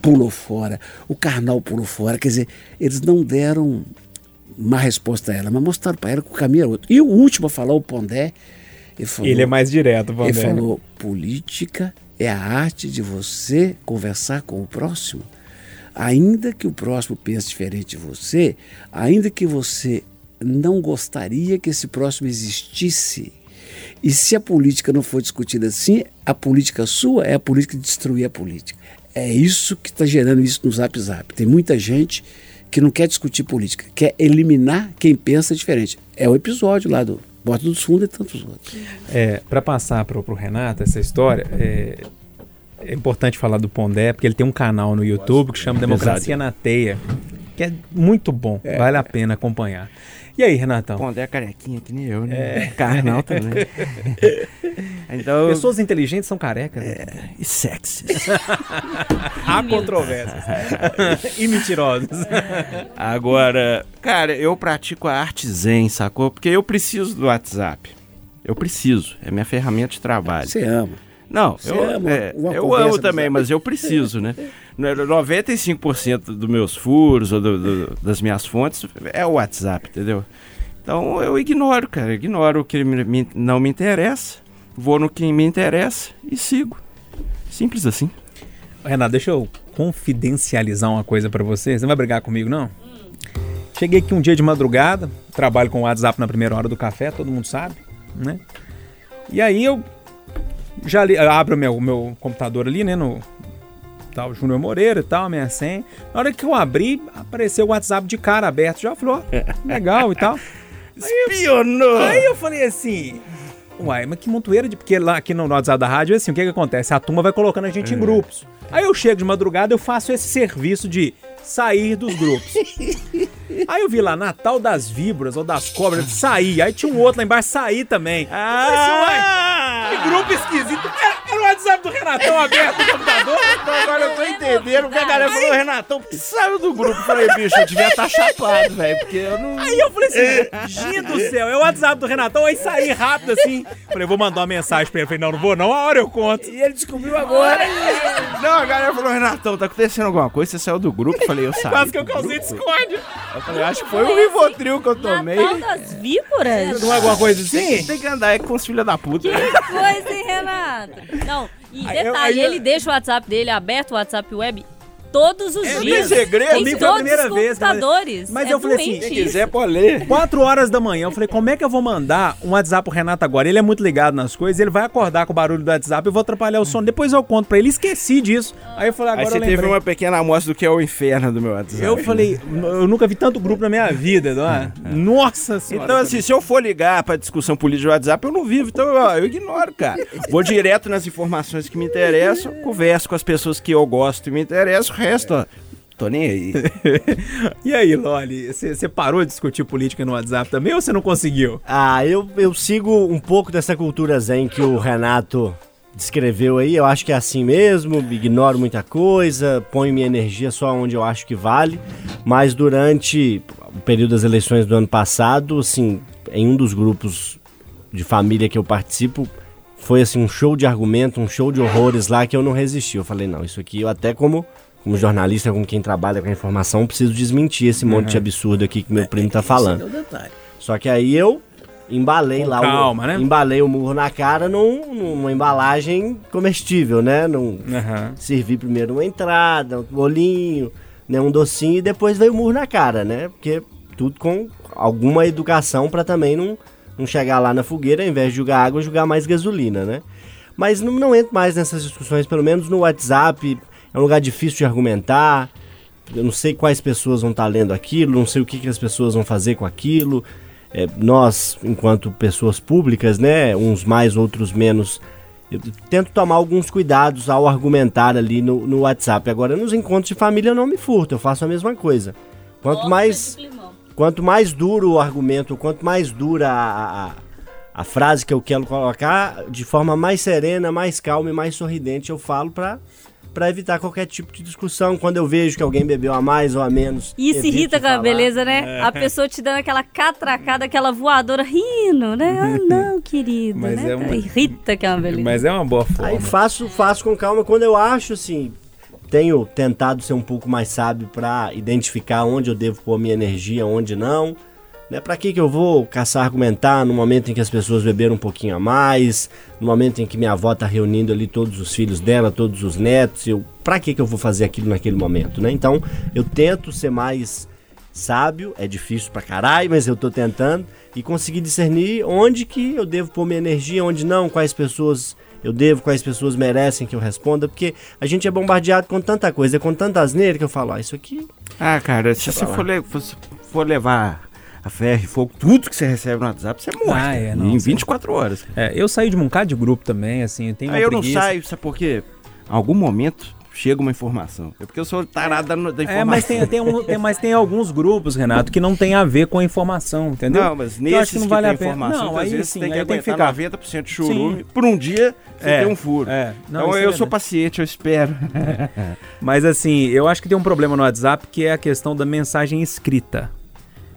pulou fora, o Karnal pulou fora, quer dizer, eles não deram má resposta a ela, mas mostraram para ela que o caminho era outro. E o último a falar, o Pondé, ele, falou, ele é mais direto, Pondé. Ele falou: política é a arte de você conversar com o próximo. Ainda que o próximo pense diferente de você, ainda que você não gostaria que esse próximo existisse. E se a política não for discutida assim, a política sua é a política de destruir a política. É isso que está gerando isso no Zap Zap. Tem muita gente que não quer discutir política, quer eliminar quem pensa diferente. É o episódio lá do Bota dos Fundos e tantos outros. É, para passar para o Renato essa história, é, é, importante falar do Pondé, porque ele tem um canal no YouTube que chama Democracia na Teia, que é muito bom, é. vale a pena acompanhar. E aí, Renatão? Pondé é carequinha, que nem eu, né? É. Carnal também. então, Pessoas inteligentes são carecas. Né? É, e sexys. Há controvérsias. e mentirosos. Agora, cara, eu pratico a arte zen, sacou? Porque eu preciso do WhatsApp. Eu preciso. É minha ferramenta de trabalho. Você ama. Não, Você eu, ama é, eu amo também, mas eu preciso, né? 95% dos meus furos ou do, do, das minhas fontes é o WhatsApp, entendeu? Então eu ignoro, cara. Ignoro o que me, me, não me interessa, vou no que me interessa e sigo. Simples assim. Renato, deixa eu confidencializar uma coisa para você. Você não vai brigar comigo, não? Cheguei aqui um dia de madrugada, trabalho com o WhatsApp na primeira hora do café, todo mundo sabe, né? E aí eu já li, abro o meu, meu computador ali, né, no tal, Júnior Moreira e tal, minha senha. Na hora que eu abri, apareceu o WhatsApp de cara aberto, já falou, legal e tal. Espionou! Aí eu falei assim, Uai, mas que montoeira de. Porque lá aqui no WhatsApp da rádio, assim, o que que acontece? A turma vai colocando a gente em grupos. Aí eu chego de madrugada, eu faço esse serviço de sair dos grupos. Aí eu vi lá, Natal das Víboras ou das Cobras, sair. Aí tinha um outro lá embaixo, sair também. Ah! Que grupo esquisito. O WhatsApp do Renatão aberto no computador. Então agora eu tô entendendo o que a galera falou, Renatão, por que saiu do grupo? Eu falei, bicho, eu devia estar chapado, velho, porque eu não. Aí eu falei assim, gente do céu, é o WhatsApp do Renatão, aí saí rápido assim. Falei, vou mandar uma mensagem pra ele. Falei, não, não vou não, a hora eu conto. E ele descobriu agora. Não, a galera falou, Renatão, tá acontecendo alguma coisa? Você saiu do grupo? Eu falei, eu saí. Quase que eu causei discórdia. Eu falei, acho que foi o Rivotril que eu tomei. Natal das víboras? Não é alguma coisa assim? Tem que andar aí com os filhos da puta. Que coisa, hein, Renato? Não, e eu- detalhe, aí eu- ele deixa o WhatsApp dele aberto, o WhatsApp web, todos os É, dias. tem segredo. Em todos primeira os vez, mas- computadores. mas É eu falei assim, Quem quiser pode ler. 4 horas da manhã, eu falei, como é que eu vou mandar um WhatsApp pro Renato agora? Ele é muito ligado nas coisas, ele vai acordar com o barulho do WhatsApp, eu vou atrapalhar o sono. Depois eu conto pra ele, esqueci disso. Aí eu falei, agora Aí você eu teve uma pequena amostra do que é o inferno do meu WhatsApp. Eu falei, eu nunca vi tanto grupo na minha vida, não é? Nossa senhora. Então, assim, se eu for ligar pra discussão política do WhatsApp, eu não vivo. Então, ó, eu ignoro, cara. Vou direto nas informações que me interessam, converso com as pessoas que eu gosto e me interessam, resto, ó, tô nem aí. E aí, Loli, você parou de discutir política no WhatsApp também ou você não conseguiu? Ah, eu, eu sigo um pouco dessa cultura zen que o Renato descreveu aí. Eu acho que é assim mesmo, ignoro muita coisa, ponho minha energia só onde eu acho que vale. Mas durante o período das eleições do ano passado, assim, em um dos grupos de família que eu participo, foi assim um show de argumento, um show de horrores lá que eu não resisti. Eu falei, não, isso aqui eu até como como jornalista, como quem trabalha com a informação, preciso desmentir esse monte de absurdo aqui que meu primo tá falando. Esse é o detalhe. Só que aí eu embalei Com lá calma, o, né? embalei o murro na cara num- numa embalagem comestível, né? Num, Aham. servi primeiro uma entrada, um bolinho, né, um docinho e depois veio o murro na cara, né? Porque tudo com alguma educação pra também não, não chegar lá na fogueira, ao invés de jogar água, jogar mais gasolina, né? Mas não, não entro mais nessas discussões, pelo menos no WhatsApp, é um lugar difícil de argumentar. Eu não sei quais pessoas vão estar lendo aquilo, não sei o que, que as pessoas vão fazer com aquilo. É, nós, enquanto pessoas públicas, né, uns mais, outros menos, eu tento tomar alguns cuidados ao argumentar ali no, no WhatsApp. Agora, nos encontros de família eu não me furto, eu faço a mesma coisa. Quanto mais, quanto mais duro o argumento, quanto mais dura a, a, a frase que eu quero colocar, de forma mais serena, mais calma e mais sorridente eu falo pra para evitar qualquer tipo de discussão. Quando eu vejo que alguém bebeu a mais ou a menos. E se irrita com a beleza, né? A pessoa te dando aquela catracada, aquela voadora rindo, né? Ah, não, querido, Mas né? é uma- Irrita que é uma beleza. Mas é uma boa forma. Aí faço, faço com calma. Quando eu acho, assim, tenho tentado ser um pouco mais sábio pra identificar onde eu devo pôr minha energia, onde não. Né? Pra que que eu vou caçar argumentar no momento em que as pessoas beberam um pouquinho a mais, no momento em que minha avó tá reunindo ali todos os filhos dela, todos os netos, eu, pra que que eu vou fazer aquilo naquele momento, né? Então, eu tento ser mais sábio, é difícil pra caralho, mas eu tô tentando, e conseguir discernir onde que eu devo pôr minha energia, onde não, quais pessoas eu devo, quais pessoas merecem que eu responda, porque a gente é bombardeado com tanta coisa, com tanta asneira que eu falo, ah, isso aqui Ah, cara, se você for, le- for levar a ferro fogo, tudo que você recebe no WhatsApp, você morre. Ah, é, não, em sim. 24 horas. É, eu saí de um bocado de grupo também, assim, eu tenho Aí eu não preguiça. saio, sabe por quê? Em algum momento chega uma informação. É porque eu sou tarado da, da informação. É, mas tem, tem, um- tem- mas tem alguns grupos, Renato, que não tem a ver com a informação, entendeu? Não, mas Então, eu nesses acho que, vale tem a pena. informação, Não, às aí vezes sim, tem que tem que ficar. 90% de churume. Por um dia, você É, tem um furo. é. Não, então isso é eu sou paciente, eu espero. Mas assim, eu acho que tem um problema no WhatsApp que é a questão da mensagem escrita.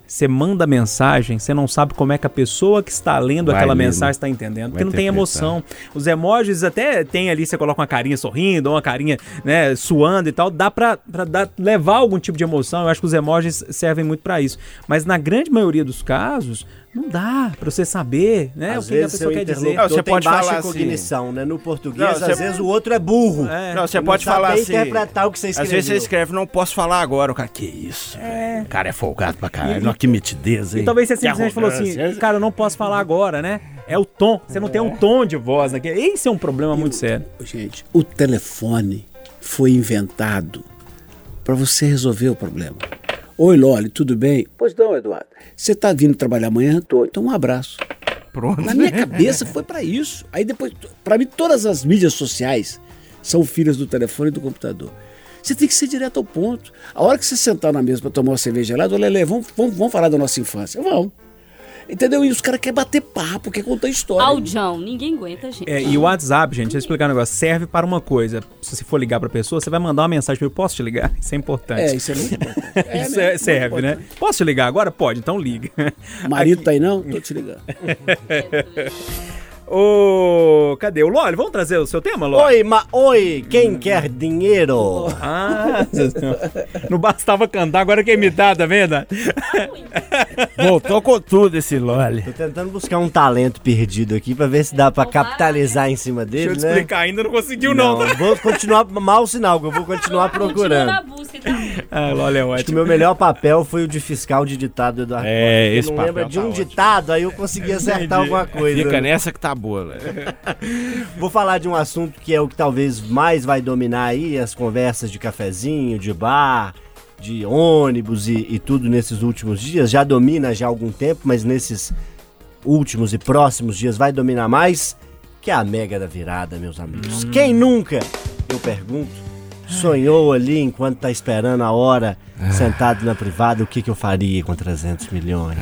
Você manda mensagem, você não sabe como é que a pessoa que está lendo Vai aquela né? mensagem está entendendo, porque Vai não tem emoção. Os emojis até tem ali, você coloca uma carinha sorrindo, ou uma carinha, né, suando e tal, dá dar- levar algum tipo de emoção. Eu acho que os emojis servem muito pra isso. Mas na grande maioria dos casos, não dá pra você saber, né, Às o que, a vezes pessoa quer dizer. Não, você pode baixa falar assim- cognição, né? No português, Não, às você- vezes o outro é burro. É. Não, você Não pode sabe falar assim. interpretar o que você Às escreveu. vezes você escreve, não posso falar agora. O cara, que isso? velho? O cara é folgado pra caralho. Olha que mitidez, hein? E talvez você simplesmente falou assim, arrogância. cara, eu não posso falar agora, né? É o tom. Você não tem um tom de voz naquele. Esse é um problema muito sério. Gente, o telefone foi inventado para você resolver o problema. Oi, Loli, tudo bem? Pois não, Eduardo. Você está vindo trabalhar amanhã? Tô. Então um abraço. Pronto. Na minha cabeça foi pra isso. Aí depois, pra mim, todas as mídias sociais são filhas do telefone e do computador. Você tem que ser direto ao ponto. A hora que você sentar na mesa pra tomar uma cerveja gelada, Lele, vamos, vamos, vamos falar da nossa infância. Vamos. Entendeu? E os caras querem bater papo, quer contar história. Audião, ninguém aguenta, gente. É, e o WhatsApp, gente, deixa eu explicar um negócio. Serve para uma coisa. Se você for ligar pra pessoa, você vai mandar uma mensagem pra eu posso te ligar? Isso é importante. É, isso é muito importante. É, Isso né? é- Muito serve, né? importante. Posso te ligar agora? Pode, então liga. Marido tá aí não? Tô te ligando. Ô, cadê? O Loli, vamos trazer o seu tema, Loli? Oi, ma oi, quem quer dinheiro? Ah, não bastava cantar, agora quer imitar, tá vendo? Voltou com tudo esse Loli. Tô tentando buscar um talento perdido aqui pra ver se dá pra capitalizar em cima Deixa dele, eu te né? explicar, ainda não conseguiu não, tá? vou continuar, mau sinal, que eu vou continuar Continua procurando. na busca, então. Ah, Loli é Acho que o ótimo. meu melhor papel foi o de fiscal de ditado do Eduardo É, esse não papel lembra de tá um ótimo. ditado, aí eu consegui acertar alguma coisa. Fica né? nessa que tá boa, Loli. Vou falar de um assunto que é o que talvez mais vai dominar aí as conversas de cafezinho, de bar, de ônibus e, e tudo nesses últimos dias. Já domina já há algum tempo, mas nesses últimos e próximos dias vai dominar mais, que é a mega da virada, meus amigos. Quem nunca, eu pergunto, sonhou ali enquanto tá esperando a hora, sentado na privada, o que, que eu faria com 300 milhões?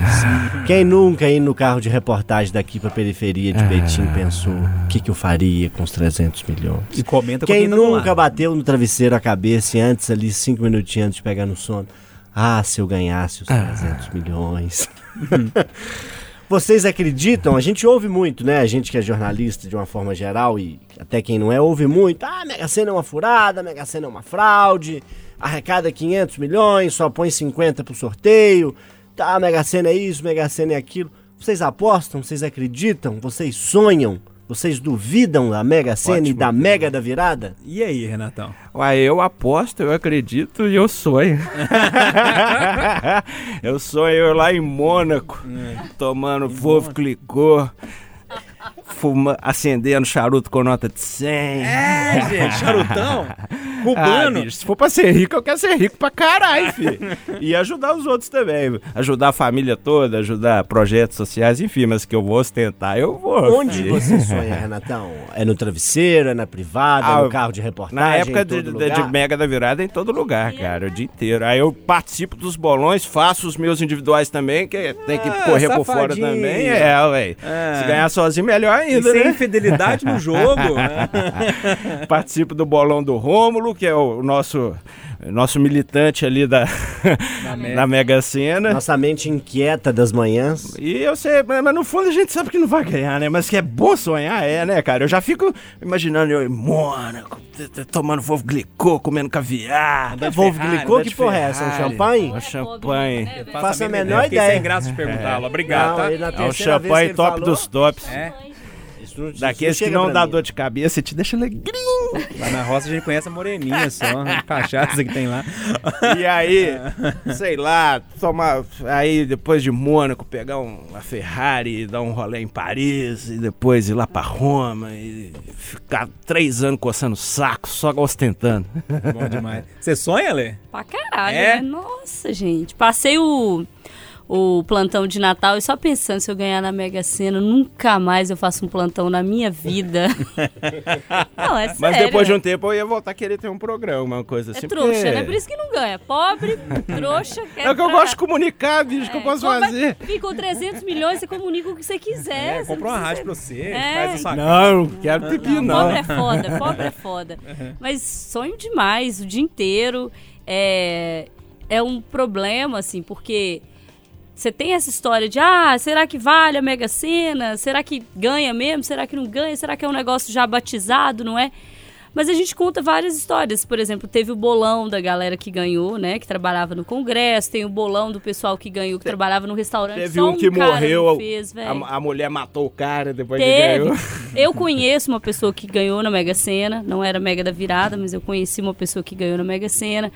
Quem nunca ir no carro de reportagem daqui pra periferia de Betim pensou, o que, que eu faria com os 300 milhões? E comenta com Quem tá nunca bateu no travesseiro a cabeça e antes ali, cinco minutinhos antes de pegar no sono? Ah, se eu ganhasse os 300 milhões. Vocês acreditam? A gente ouve muito, né? A gente que é jornalista de uma forma geral e até quem não é, ouve muito. Ah, Mega Sena é uma furada, Mega Sena é uma fraude, arrecada 500 milhões, só põe 50 pro sorteio. Tá, Mega Sena é isso, Mega Sena é aquilo. Vocês apostam? Vocês acreditam? Vocês sonham? Vocês duvidam da Mega Sena e da Mega da virada? E aí, Renatão? Uai, eu aposto, eu acredito e eu sonho. eu sonho lá em Mônaco, tomando Wolf Clicô, fuma, acendendo charuto com nota de 100. É, gente, charutão. Ah, Cubano. bicho, se for pra ser rico, eu quero ser rico pra caralho, filho. E ajudar os outros também. Ajudar a família toda, ajudar projetos sociais, enfim, mas que eu vou ostentar, eu vou. Onde filho. você sonha, Renatão? É no travesseiro, é na privada, Ah, é no carro de reportagem? Na época de, de-? Mega da Virada, em todo lugar, cara, o dia inteiro. Aí eu participo dos bolões, faço os meus individuais também, que tem que Ah, correr por fora também. É, ué. Ah. Se ganhar sozinho, melhor E ainda, sem né? infidelidade no jogo. né? Participo do bolão do Rômulo, que é o nosso, nosso militante ali da, da Mega Sena. Nossa mente inquieta das manhãs. E eu sei, mas no fundo a gente sabe que não vai ganhar, né? Mas que é bom sonhar, é, né, cara? Eu já fico imaginando eu em Mônaco, tomando Volvo Glicô, comendo caviar. Andar Volvo Glicô, que porra é essa? Um champanhe? Um champanhe. Né, velho? Faço a bem menor ideia. sem graça de. Obrigado, Não, tá? ele na É um terceira vez que champanhe top falou, dos tops. É. isso isso Daqueles que não dá mim. dor de cabeça e te deixa alegria. Lá na roça a gente conhece a moreninha só, a cachaça que tem lá. E aí, sei lá, tomar. Aí depois de Mônaco, pegar um- uma Ferrari, dar um rolê em Paris, e depois ir lá pra Roma e ficar três anos coçando o saco, só ostentando. Bom demais. Você sonha, Lê? Pra caralho, É? né? Nossa, gente. Passei o, o plantão de Natal e só pensando se eu ganhar na Mega Sena, nunca mais eu faço um plantão na minha vida. não, é sério. Mas depois de um tempo eu ia voltar a querer ter um programa, uma coisa assim. É trouxa, porque- né? Por isso que não ganha. Pobre, trouxa, quer É o que eu gosto de comunicar, bicho, que eu É, posso compra- fazer. Fica com 300 milhões, você comunica o que você quiser. É, você compra não uma rádio pra você, É. faz a sua Não, não quero pipi, não. Pobre é foda, pobre é foda. Mas sonho demais o dia inteiro. É, é um problema, assim, porque você tem essa história de, ah, será que vale a Mega Sena? Será que ganha mesmo? Será que não ganha? Será que é um negócio já batizado, não é? Mas a gente conta várias histórias. Por exemplo, teve o bolão da galera que ganhou, né? Que trabalhava no Congresso. Tem o bolão do pessoal que ganhou, que trabalhava no restaurante. Teve Só um que morreu, fez, a, a mulher matou o cara depois que Teve. ganhou. Eu conheço uma pessoa que ganhou na Mega Sena. Não era Mega da Virada, mas eu conheci uma pessoa que ganhou na Mega Sena.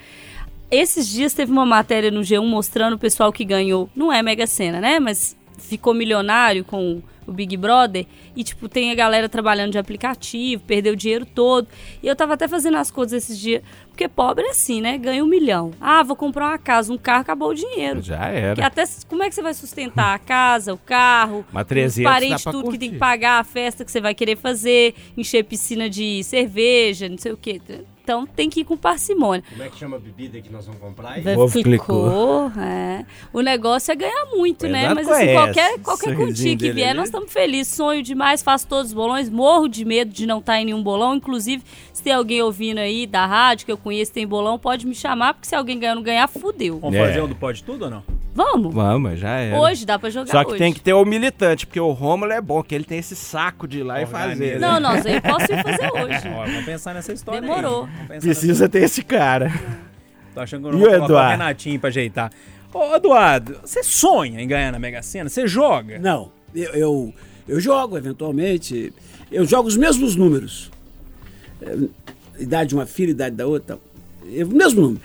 Esses dias teve uma matéria no G1 mostrando o pessoal que ganhou. Não é Mega Sena, né? Mas ficou milionário com o Big Brother, e, tipo, tem a galera trabalhando de aplicativo, perdeu o dinheiro todo. E eu tava até fazendo as contas esses dias, porque pobre é assim, né? Ganha um milhão. Ah, vou comprar uma casa, um carro, acabou o dinheiro. Já era. até como é que você vai sustentar a casa, o carro, os 300 dá parentes, tudo que tem que curtir. pagar, a festa que você vai querer fazer, encher piscina de cerveja, não sei o quê. Então tem que ir com parcimônia. Como é que chama a bebida que nós vamos comprar aí? Clicou, é. O negócio é ganhar muito, né? Mas assim, conhece. qualquer, qualquer quantia que vier, ali. nós estamos felizes. Sonho demais, faço todos os bolões, morro de medo de não estar em nenhum bolão. Inclusive, se tem alguém ouvindo aí da rádio que eu conheço tem bolão, pode me chamar, porque se alguém ganhar ou não ganhar, fudeu. Vamos É. fazer um do Pode Tudo ou não? Vamos? Vamos, já era. Hoje dá pra jogar Só que hoje. tem que ter o militante, porque o Rômulo é bom, que ele tem esse saco de ir lá e Organiza. fazer. né? Não, não, Zé, eu posso ir fazer hoje. Ó, vamos pensar nessa história Demorou. Precisa ter esse cara. Tô achando que eu E não vou o colocar o Eduardo? Renatinho pra ajeitar. Ô, Eduardo, você sonha em ganhar na Mega Sena? Você joga? Não, eu, eu, eu jogo eventualmente, eu jogo os mesmos números. É, idade de uma filha, idade da outra, eu, mesmo número.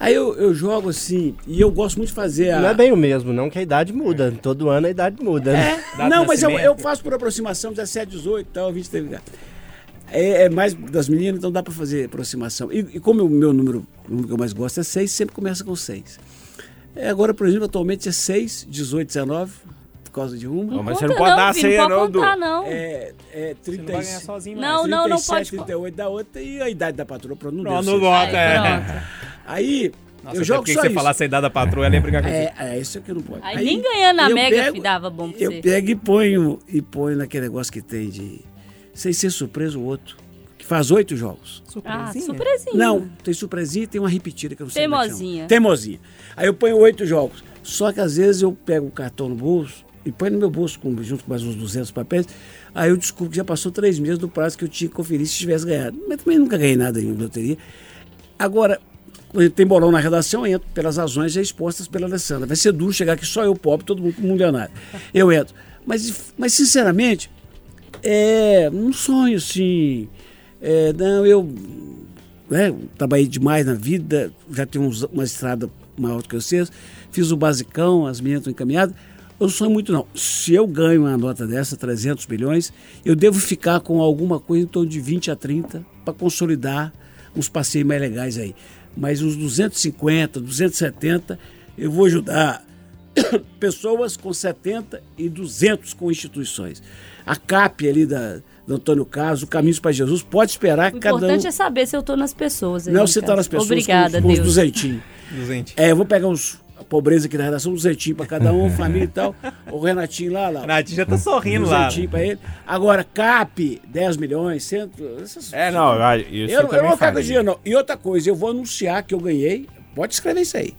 Aí eu, eu jogo assim, e eu gosto muito de fazer a... Não é bem o mesmo, não, que a idade muda. Todo ano a idade muda. né? É, Data não, mas eu, eu faço por aproximação 17, 18 e tal, 20 teve é, é mais das meninas, então dá pra fazer aproximação. E, e como o meu número, o número que eu mais gosto é 6, sempre começa com 6. É, agora, por exemplo, atualmente é 6, 18, 19, por causa de uma. Não, mas você não pode dar a senha, não não, pode Du. contar, não. É, é Você não vai ganhar 30, sozinho, Não, não, não 37, pode- 38 da outra e a idade da patroa, pronto, não, Não, deu não bota, é. Pronto. Aí, Nossa, eu jogo só você isso. falasse a idade da patroa, ela ia brigar com você. É, é, isso aqui não pode. Aí nem ganhando eu Mega pego- que dava bom pra Eu você. pego e ponho, e ponho naquele negócio que tem de. Sem ser surpresa o outro. Que faz oito jogos. Ah, Surpresinha? surpresinha. Não, tem surpresinha e tem uma repetida que eu não sei é que. Teimosinha. Teimosinha. Aí eu ponho oito jogos. Só que às vezes eu pego o cartão no bolso e ponho no meu bolso com, junto com mais uns 200 papéis. Aí eu descubro que já passou três meses do prazo que eu tinha que conferir se tivesse ganhado. Mas também nunca ganhei nada em loteria. Agora, tem bolão na redação, eu entro pelas razões já expostas pela Alessandra. Vai ser duro chegar aqui só eu pobre, todo mundo milionário. Eu entro. Mas, mas sinceramente, é um sonho, assim. É, não, eu né, trabalhei demais na vida, já tenho uns- uma estrada maior do que vocês, fiz o basicão, as meninas estão encaminhadas. Eu não sonho muito, não. Se eu ganho uma nota dessa, 300 milhões, eu devo ficar com alguma coisa em torno de 20 a 30 para consolidar uns passeios mais legais aí. Mas uns 250, 270, eu vou ajudar pessoas com 70 e 200 com instituições. A CAP ali da, do Antônio Carlos, o Caminhos para Jesus, pode esperar O que cada um... importante é saber se eu tô nas pessoas. aí, Não, você tá caso. nas pessoas Obrigada, com, os- com os Deus. duzentinhos. Duzente. É, eu vou pegar uns... A pobreza aqui da redação, duzentinho para cada um, família e tal. O Renatinho lá, lá. Renatinho já tá sorrindo lá. Duzentinho para ele. Agora, CAP, 10 milhões, cento... Essas, É, não, isso eu, eu também não vou dinheiro, não. E outra coisa, eu vou anunciar que eu ganhei. Pode escrever isso aí.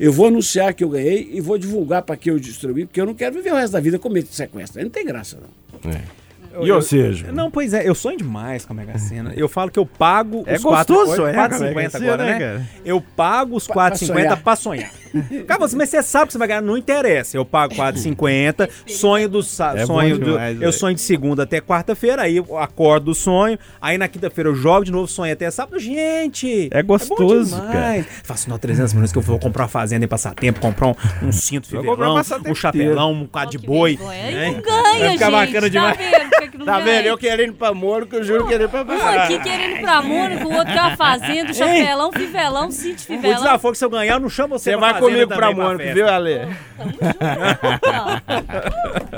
Eu vou anunciar que eu ganhei e vou divulgar para quem eu distribuí, porque eu não quero viver o resto da vida com medo de sequestro. Aí não tem graça, não. É. E ou seja, Não, pois é, eu sonho demais com a Mega Sena. Eu falo que eu pago É os 4, gostoso, é, com a Mega 4,50 Sena, agora, né, né? cara? Eu pago os Pa- pra 4,50 sonhar. pra sonhar. Cara, você- mas você sabe que você vai ganhar, não interessa. Eu pago 4,50, sonho do É sonho bom do, demais, eu sonho de segunda até quarta-feira, aí eu acordo do sonho, aí na quinta-feira eu jogo de novo, sonho até sábado. Gente, É gostoso, bom demais. Faço não 300 milhões que eu vou comprar uma fazenda em passatempo, comprar um, um cinto fivelão, um um chapelão, um quadro de boi. vergonha. Aí né? não ganha, Vai ficar gente. bacana demais. Tá vendo? Por que que não tá vendo? Eu querendo ir pra Mônaco, eu juro querendo ir pra Um aqui querendo ir pra Mônaco, o outro quer uma fazenda, chapelão, fivelão, sítio O fivelão. desafio é que se eu ganhar, eu não chamo você Você vai comigo pra Mônaco, viu, Ale?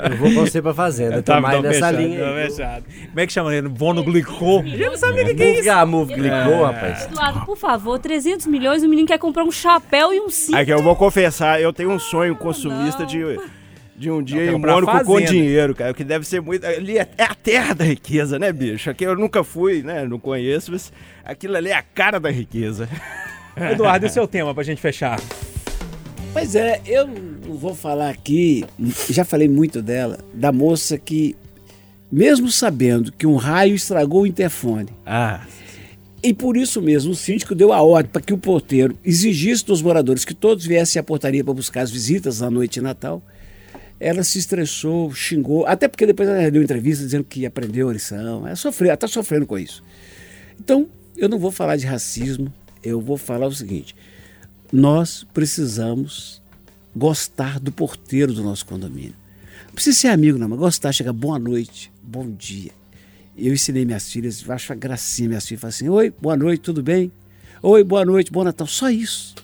Eu vou com você pra fazenda. Tô Tá, mais nessa linha tá. Como é que chama ele? Vono glicô. Eu não sabia o que, é isso. Move, move, clicou, rapaz. Eduardo, por favor, 300 milhões, o menino quer comprar um chapéu e um cinto. Aqui, eu vou confessar, eu tenho um sonho consumista de, de um dia em comprar Mônaco com dinheiro, cara, que deve ser muito... Ali é, é a terra da riqueza, né, bicho? Aqui eu nunca fui, né, não conheço, mas aquilo ali é a cara da riqueza. Eduardo, e o seu tema pra gente fechar? Pois é, eu não vou falar aqui, já falei muito dela, da moça que, mesmo sabendo que um raio estragou o interfone, Ah, e por isso mesmo o síndico deu a ordem para que o porteiro exigisse dos moradores que todos viessem à portaria para buscar as visitas na noite de Natal, ela se estressou, xingou, até porque depois ela deu entrevista dizendo que aprendeu a lição, ela sofreu, ela está sofrendo com isso. Então, eu não vou falar de racismo, eu vou falar o seguinte: nós precisamos gostar do porteiro do nosso condomínio. Não precisa ser amigo, não, mas gostar, chega boa noite, bom dia. Eu ensinei minhas filhas, acho a gracinha, minhas filhas falam assim: Oi, boa noite, tudo bem? Oi, boa noite, bom Natal. Só isso.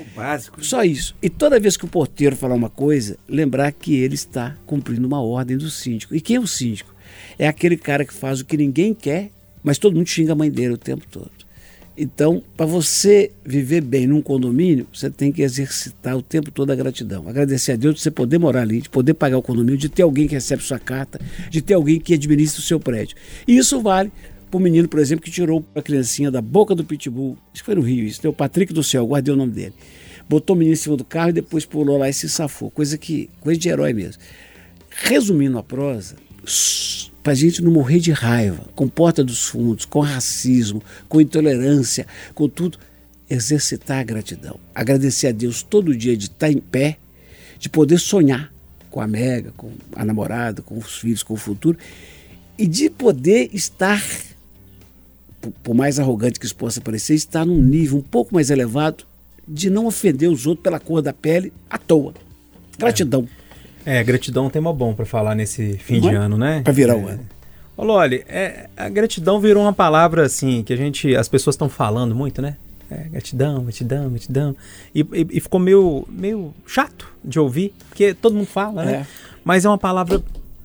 O básico. Só isso. E toda vez que o porteiro falar uma coisa, lembrar que ele está cumprindo uma ordem do síndico. E quem é o síndico? É aquele cara que faz o que ninguém quer, mas todo mundo xinga a mãe dele o tempo todo. Então, para você viver bem num condomínio, você tem que exercitar o tempo todo a gratidão. Agradecer a Deus de você poder morar ali, de poder pagar o condomínio, de ter alguém que recebe sua carta, de ter alguém que administra o seu prédio. E isso vale para o menino, por exemplo, que tirou a criancinha da boca do pitbull. Que foi no Rio isso, né? o Patrick do Céu, guardei o nome dele. Botou o menino em cima do carro e depois pulou lá e se safou. Coisa que, coisa de herói mesmo. Resumindo a prosa, para a gente não morrer de raiva, com porta dos fundos, com racismo, com intolerância, com tudo, exercitar a gratidão. Agradecer a Deus todo dia de estar em pé, de poder sonhar com a Mega, com a namorada, com os filhos, com o futuro, e de poder estar, por- mais arrogante que isso possa parecer, estar num nível um pouco mais elevado de não ofender os outros pela cor da pele à toa. Gratidão. É, gratidão é um tema bom pra falar nesse fim de é? ano, né? Pra virar o É. ano. Ô, Loli, é, a gratidão virou uma palavra assim que a gente, as pessoas estão falando muito, né? É, gratidão, gratidão, gratidão. E, e- e ficou meio, meio chato de ouvir, porque todo mundo fala, né? É. Mas é uma palavra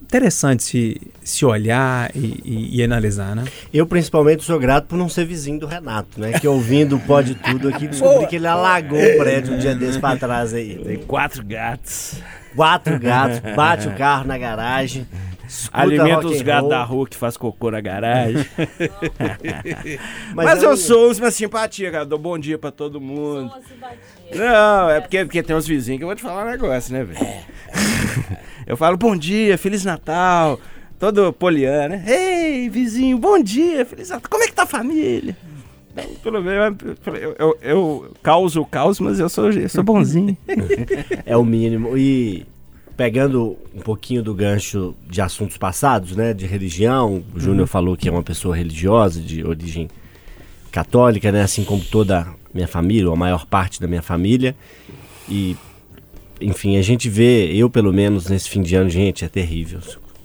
interessante se, se olhar e, e- e analisar, né? Eu, principalmente, sou grato por não ser vizinho do Renato, né? Que ouvindo o Pode Tudo aqui, descobri que ele alagou o prédio um dia desse pra trás aí. Tem quatro gatos. Quatro gatos, bate o carro na garagem, escuta Alimenta os gatos da rua que faz cocô na garagem. Mas Mas, é eu um- sou uma simpatia, cara. Dou bom dia pra todo mundo. Não, é porque, porque tem uns vizinhos que eu vou te falar um negócio, né, velho? Eu falo bom dia, Feliz Natal. Todo poliana, né? Ei, vizinho, bom dia, Feliz Natal. Como é que tá a família? Bem, Pelo menos eu, eu, eu causo o caos, mas eu sou, eu sou bonzinho. É o mínimo. E pegando um pouquinho do gancho de assuntos passados, né? De religião, o Júnior falou que é uma pessoa religiosa, de origem católica, né? Assim como toda a minha família, ou a maior parte da minha família. E, enfim, a gente vê, eu pelo menos nesse fim de ano, gente, é terrível.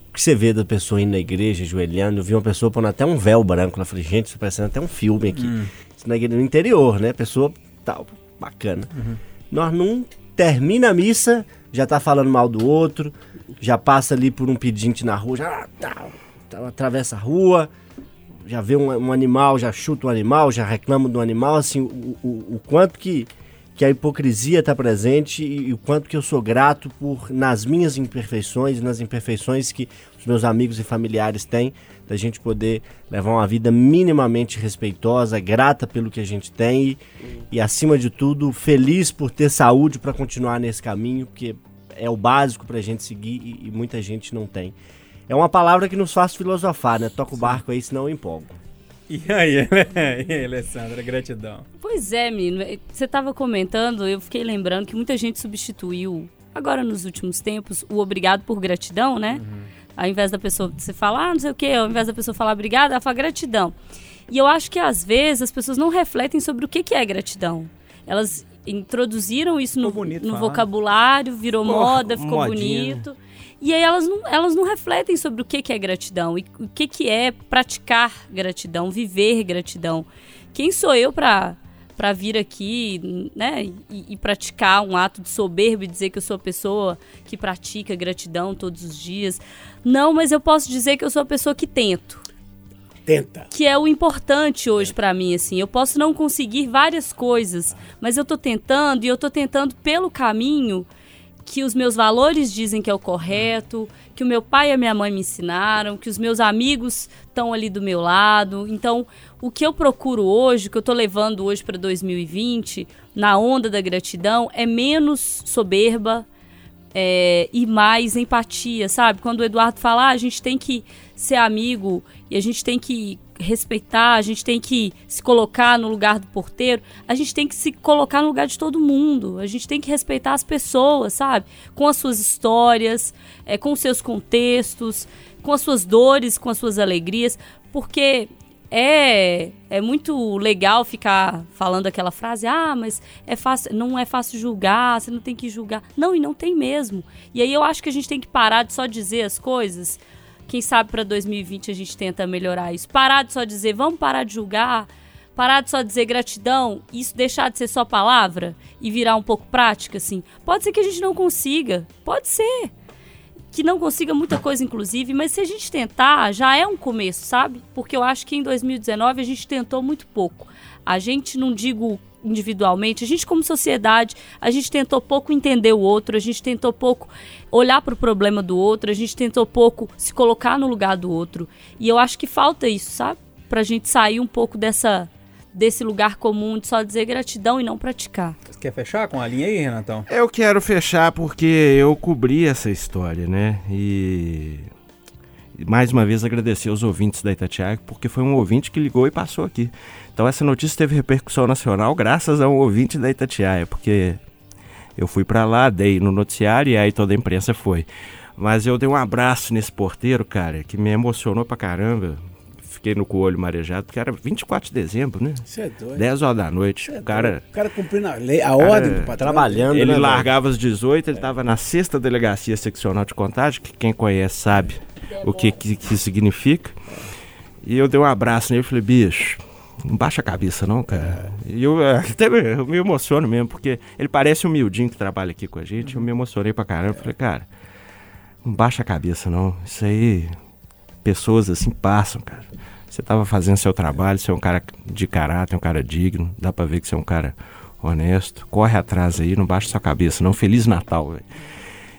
O que você vê da pessoa indo na igreja, ajoelhando, eu vi uma pessoa pondo até um véu branco. Eu falei, gente, isso tá parecendo até um filme aqui. Isso na igreja, no interior, né? Pessoa tal, bacana. Nós não termina a missa, já tá falando mal do outro, já passa ali por um pedinte na rua, já tá, tá, atravessa a rua, já vê um, um animal, já chuta um animal, já reclama do animal, assim, o, o, o quanto que, que a hipocrisia está presente e, e o quanto que eu sou grato por, nas minhas imperfeições, nas imperfeições que os meus amigos e familiares têm, da gente poder levar uma vida minimamente respeitosa, grata pelo que a gente tem e, e acima de tudo, feliz por ter saúde para continuar nesse caminho, porque é o básico para a gente seguir e, e muita gente não tem. É uma palavra que nos faz filosofar, né? Toca o barco aí, senão eu empolgo. E aí, e aí Alessandra, gratidão. Pois é, menino. Você estava comentando, eu fiquei lembrando que muita gente substituiu, agora nos últimos tempos, o obrigado por gratidão, né? Ao invés da pessoa você falar, ah, não sei o quê, ao invés da pessoa falar obrigado, ela fala gratidão. E eu acho que às vezes as pessoas não refletem sobre o que, que é gratidão. Elas introduziram isso no, Ficou bonito no falar. vocabulário, virou Ficou moda, ficou modinha. bonito. E aí elas não, elas não refletem sobre o que, que é gratidão e o que, que é praticar gratidão, viver gratidão. Quem sou eu para para vir aqui, né, e, e praticar um ato de soberba e dizer que eu sou a pessoa que pratica gratidão todos os dias? Não, mas eu posso dizer que eu sou a pessoa que tento Tenta. que é o importante hoje pra mim, assim. Eu posso não conseguir várias coisas, mas eu tô tentando e eu tô tentando pelo caminho que os meus valores dizem que é o correto, que o meu pai e a minha mãe me ensinaram, que os meus amigos estão ali do meu lado. Então, o que eu procuro hoje, que eu tô levando hoje para 2020, na onda da gratidão, é menos soberba, é, e mais empatia, sabe? Quando o Eduardo fala, ah, a gente tem que ser amigo e a gente tem que respeitar, a gente tem que se colocar no lugar do porteiro, a gente tem que se colocar no lugar de todo mundo, a gente tem que respeitar as pessoas, sabe? Com as suas histórias, é, com os seus contextos, com as suas dores, com as suas alegrias, porque é é muito legal ficar falando aquela frase, ah, mas é fácil, não é fácil julgar, você não tem que julgar. Não, e não tem mesmo. E aí eu acho que a gente tem que parar de só dizer as coisas. Quem sabe para 2020 a gente tenta melhorar isso. Parar de só dizer, vamos parar de julgar, parar de só dizer gratidão, isso deixar de ser só palavra e virar um pouco prática, assim. Pode ser que a gente não consiga, pode ser que não consiga muita coisa, inclusive, mas se a gente tentar, já é um começo, sabe? Porque eu acho que em 2019 a gente tentou muito pouco. A gente, não digo individualmente, a gente como sociedade, a gente tentou pouco entender o outro, a gente tentou pouco olhar para o problema do outro, a gente tentou pouco se colocar no lugar do outro. E eu acho que falta isso, sabe? Pra gente sair um pouco dessa desse lugar comum de só dizer gratidão e não praticar. Você quer fechar com a linha aí, Renatão? Eu quero fechar porque eu cobri essa história, né? E mais uma vez agradecer aos ouvintes da Itatiaia, porque foi um ouvinte que ligou e passou aqui. Então essa notícia teve repercussão nacional graças a um ouvinte da Itatiaia, porque eu fui para lá, dei no noticiário e aí toda a imprensa foi. Mas eu dei um abraço nesse porteiro, cara, que me emocionou pra caramba fiquei no com o olho marejado, porque era 24 de dezembro, né? Você é doido. 10 horas da noite. Cê é o cara. doido. O cara cumprindo a, lei, a ordem do patrão. Trabalhando, Ele né, velho? largava às 18, ele estava na sexta delegacia seccional de contagem, que quem conhece sabe o que, que, que significa. E eu dei um abraço nele e falei, bicho, não baixa a cabeça não, cara. E eu eh, até eu me emociono mesmo, porque ele parece humildinho que trabalha aqui com a gente, eu me emocionei pra caramba. Falei, cara, não baixa a cabeça não. Isso aí, pessoas assim passam, cara. Você tava fazendo seu trabalho, você é um cara de caráter, um cara digno, dá pra ver que você é um cara honesto. Corre atrás aí, não baixa sua cabeça não. Feliz Natal, velho.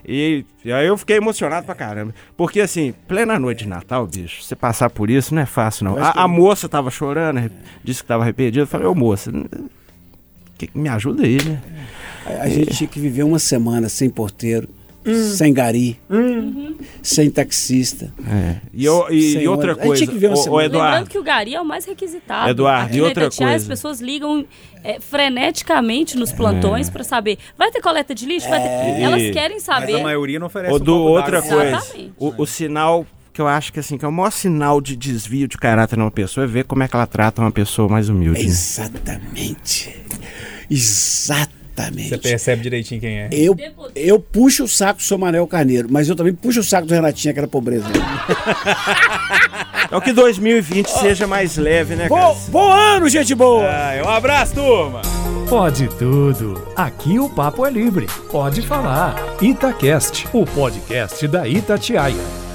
E, e aí eu fiquei emocionado pra caramba. Porque assim, plena noite de Natal, bicho, você passar por isso não é fácil não. A, a moça tava chorando, disse que tava arrependida. Eu falei, ô moça, que, me ajuda aí, né? A, a gente tinha que viver uma semana sem porteiro, sem gari, sem taxista. É. E, e- Sem e outra ônibus. Coisa, tinha que ver uma ô, ô, semana. Eduardo, Lembrando que o Gari é o mais requisitado. Eduardo, e outra coisa. As pessoas ligam é, freneticamente nos plantões pra saber, vai ter coleta de lixo? Vai ter... Elas querem Mas saber. a maioria não oferece Ô, um Du, copo outra coisa, Exatamente. o, o sinal que eu acho que assim, que é o maior sinal de desvio de caráter numa pessoa é ver como é que ela trata uma pessoa mais humilde. né? Exatamente. Exatamente. Você percebe direitinho quem é. Eu, eu puxo o saco do seu Manel Carneiro, mas eu também puxo o saco do Renatinho, aquela pobreza. É o que 2020 seja mais leve, né, cara? bom, bom ano, gente boa! Ah, um abraço, turma! Pode tudo. Aqui o papo é livre. Pode falar. Itacast, o podcast da Itatiaia.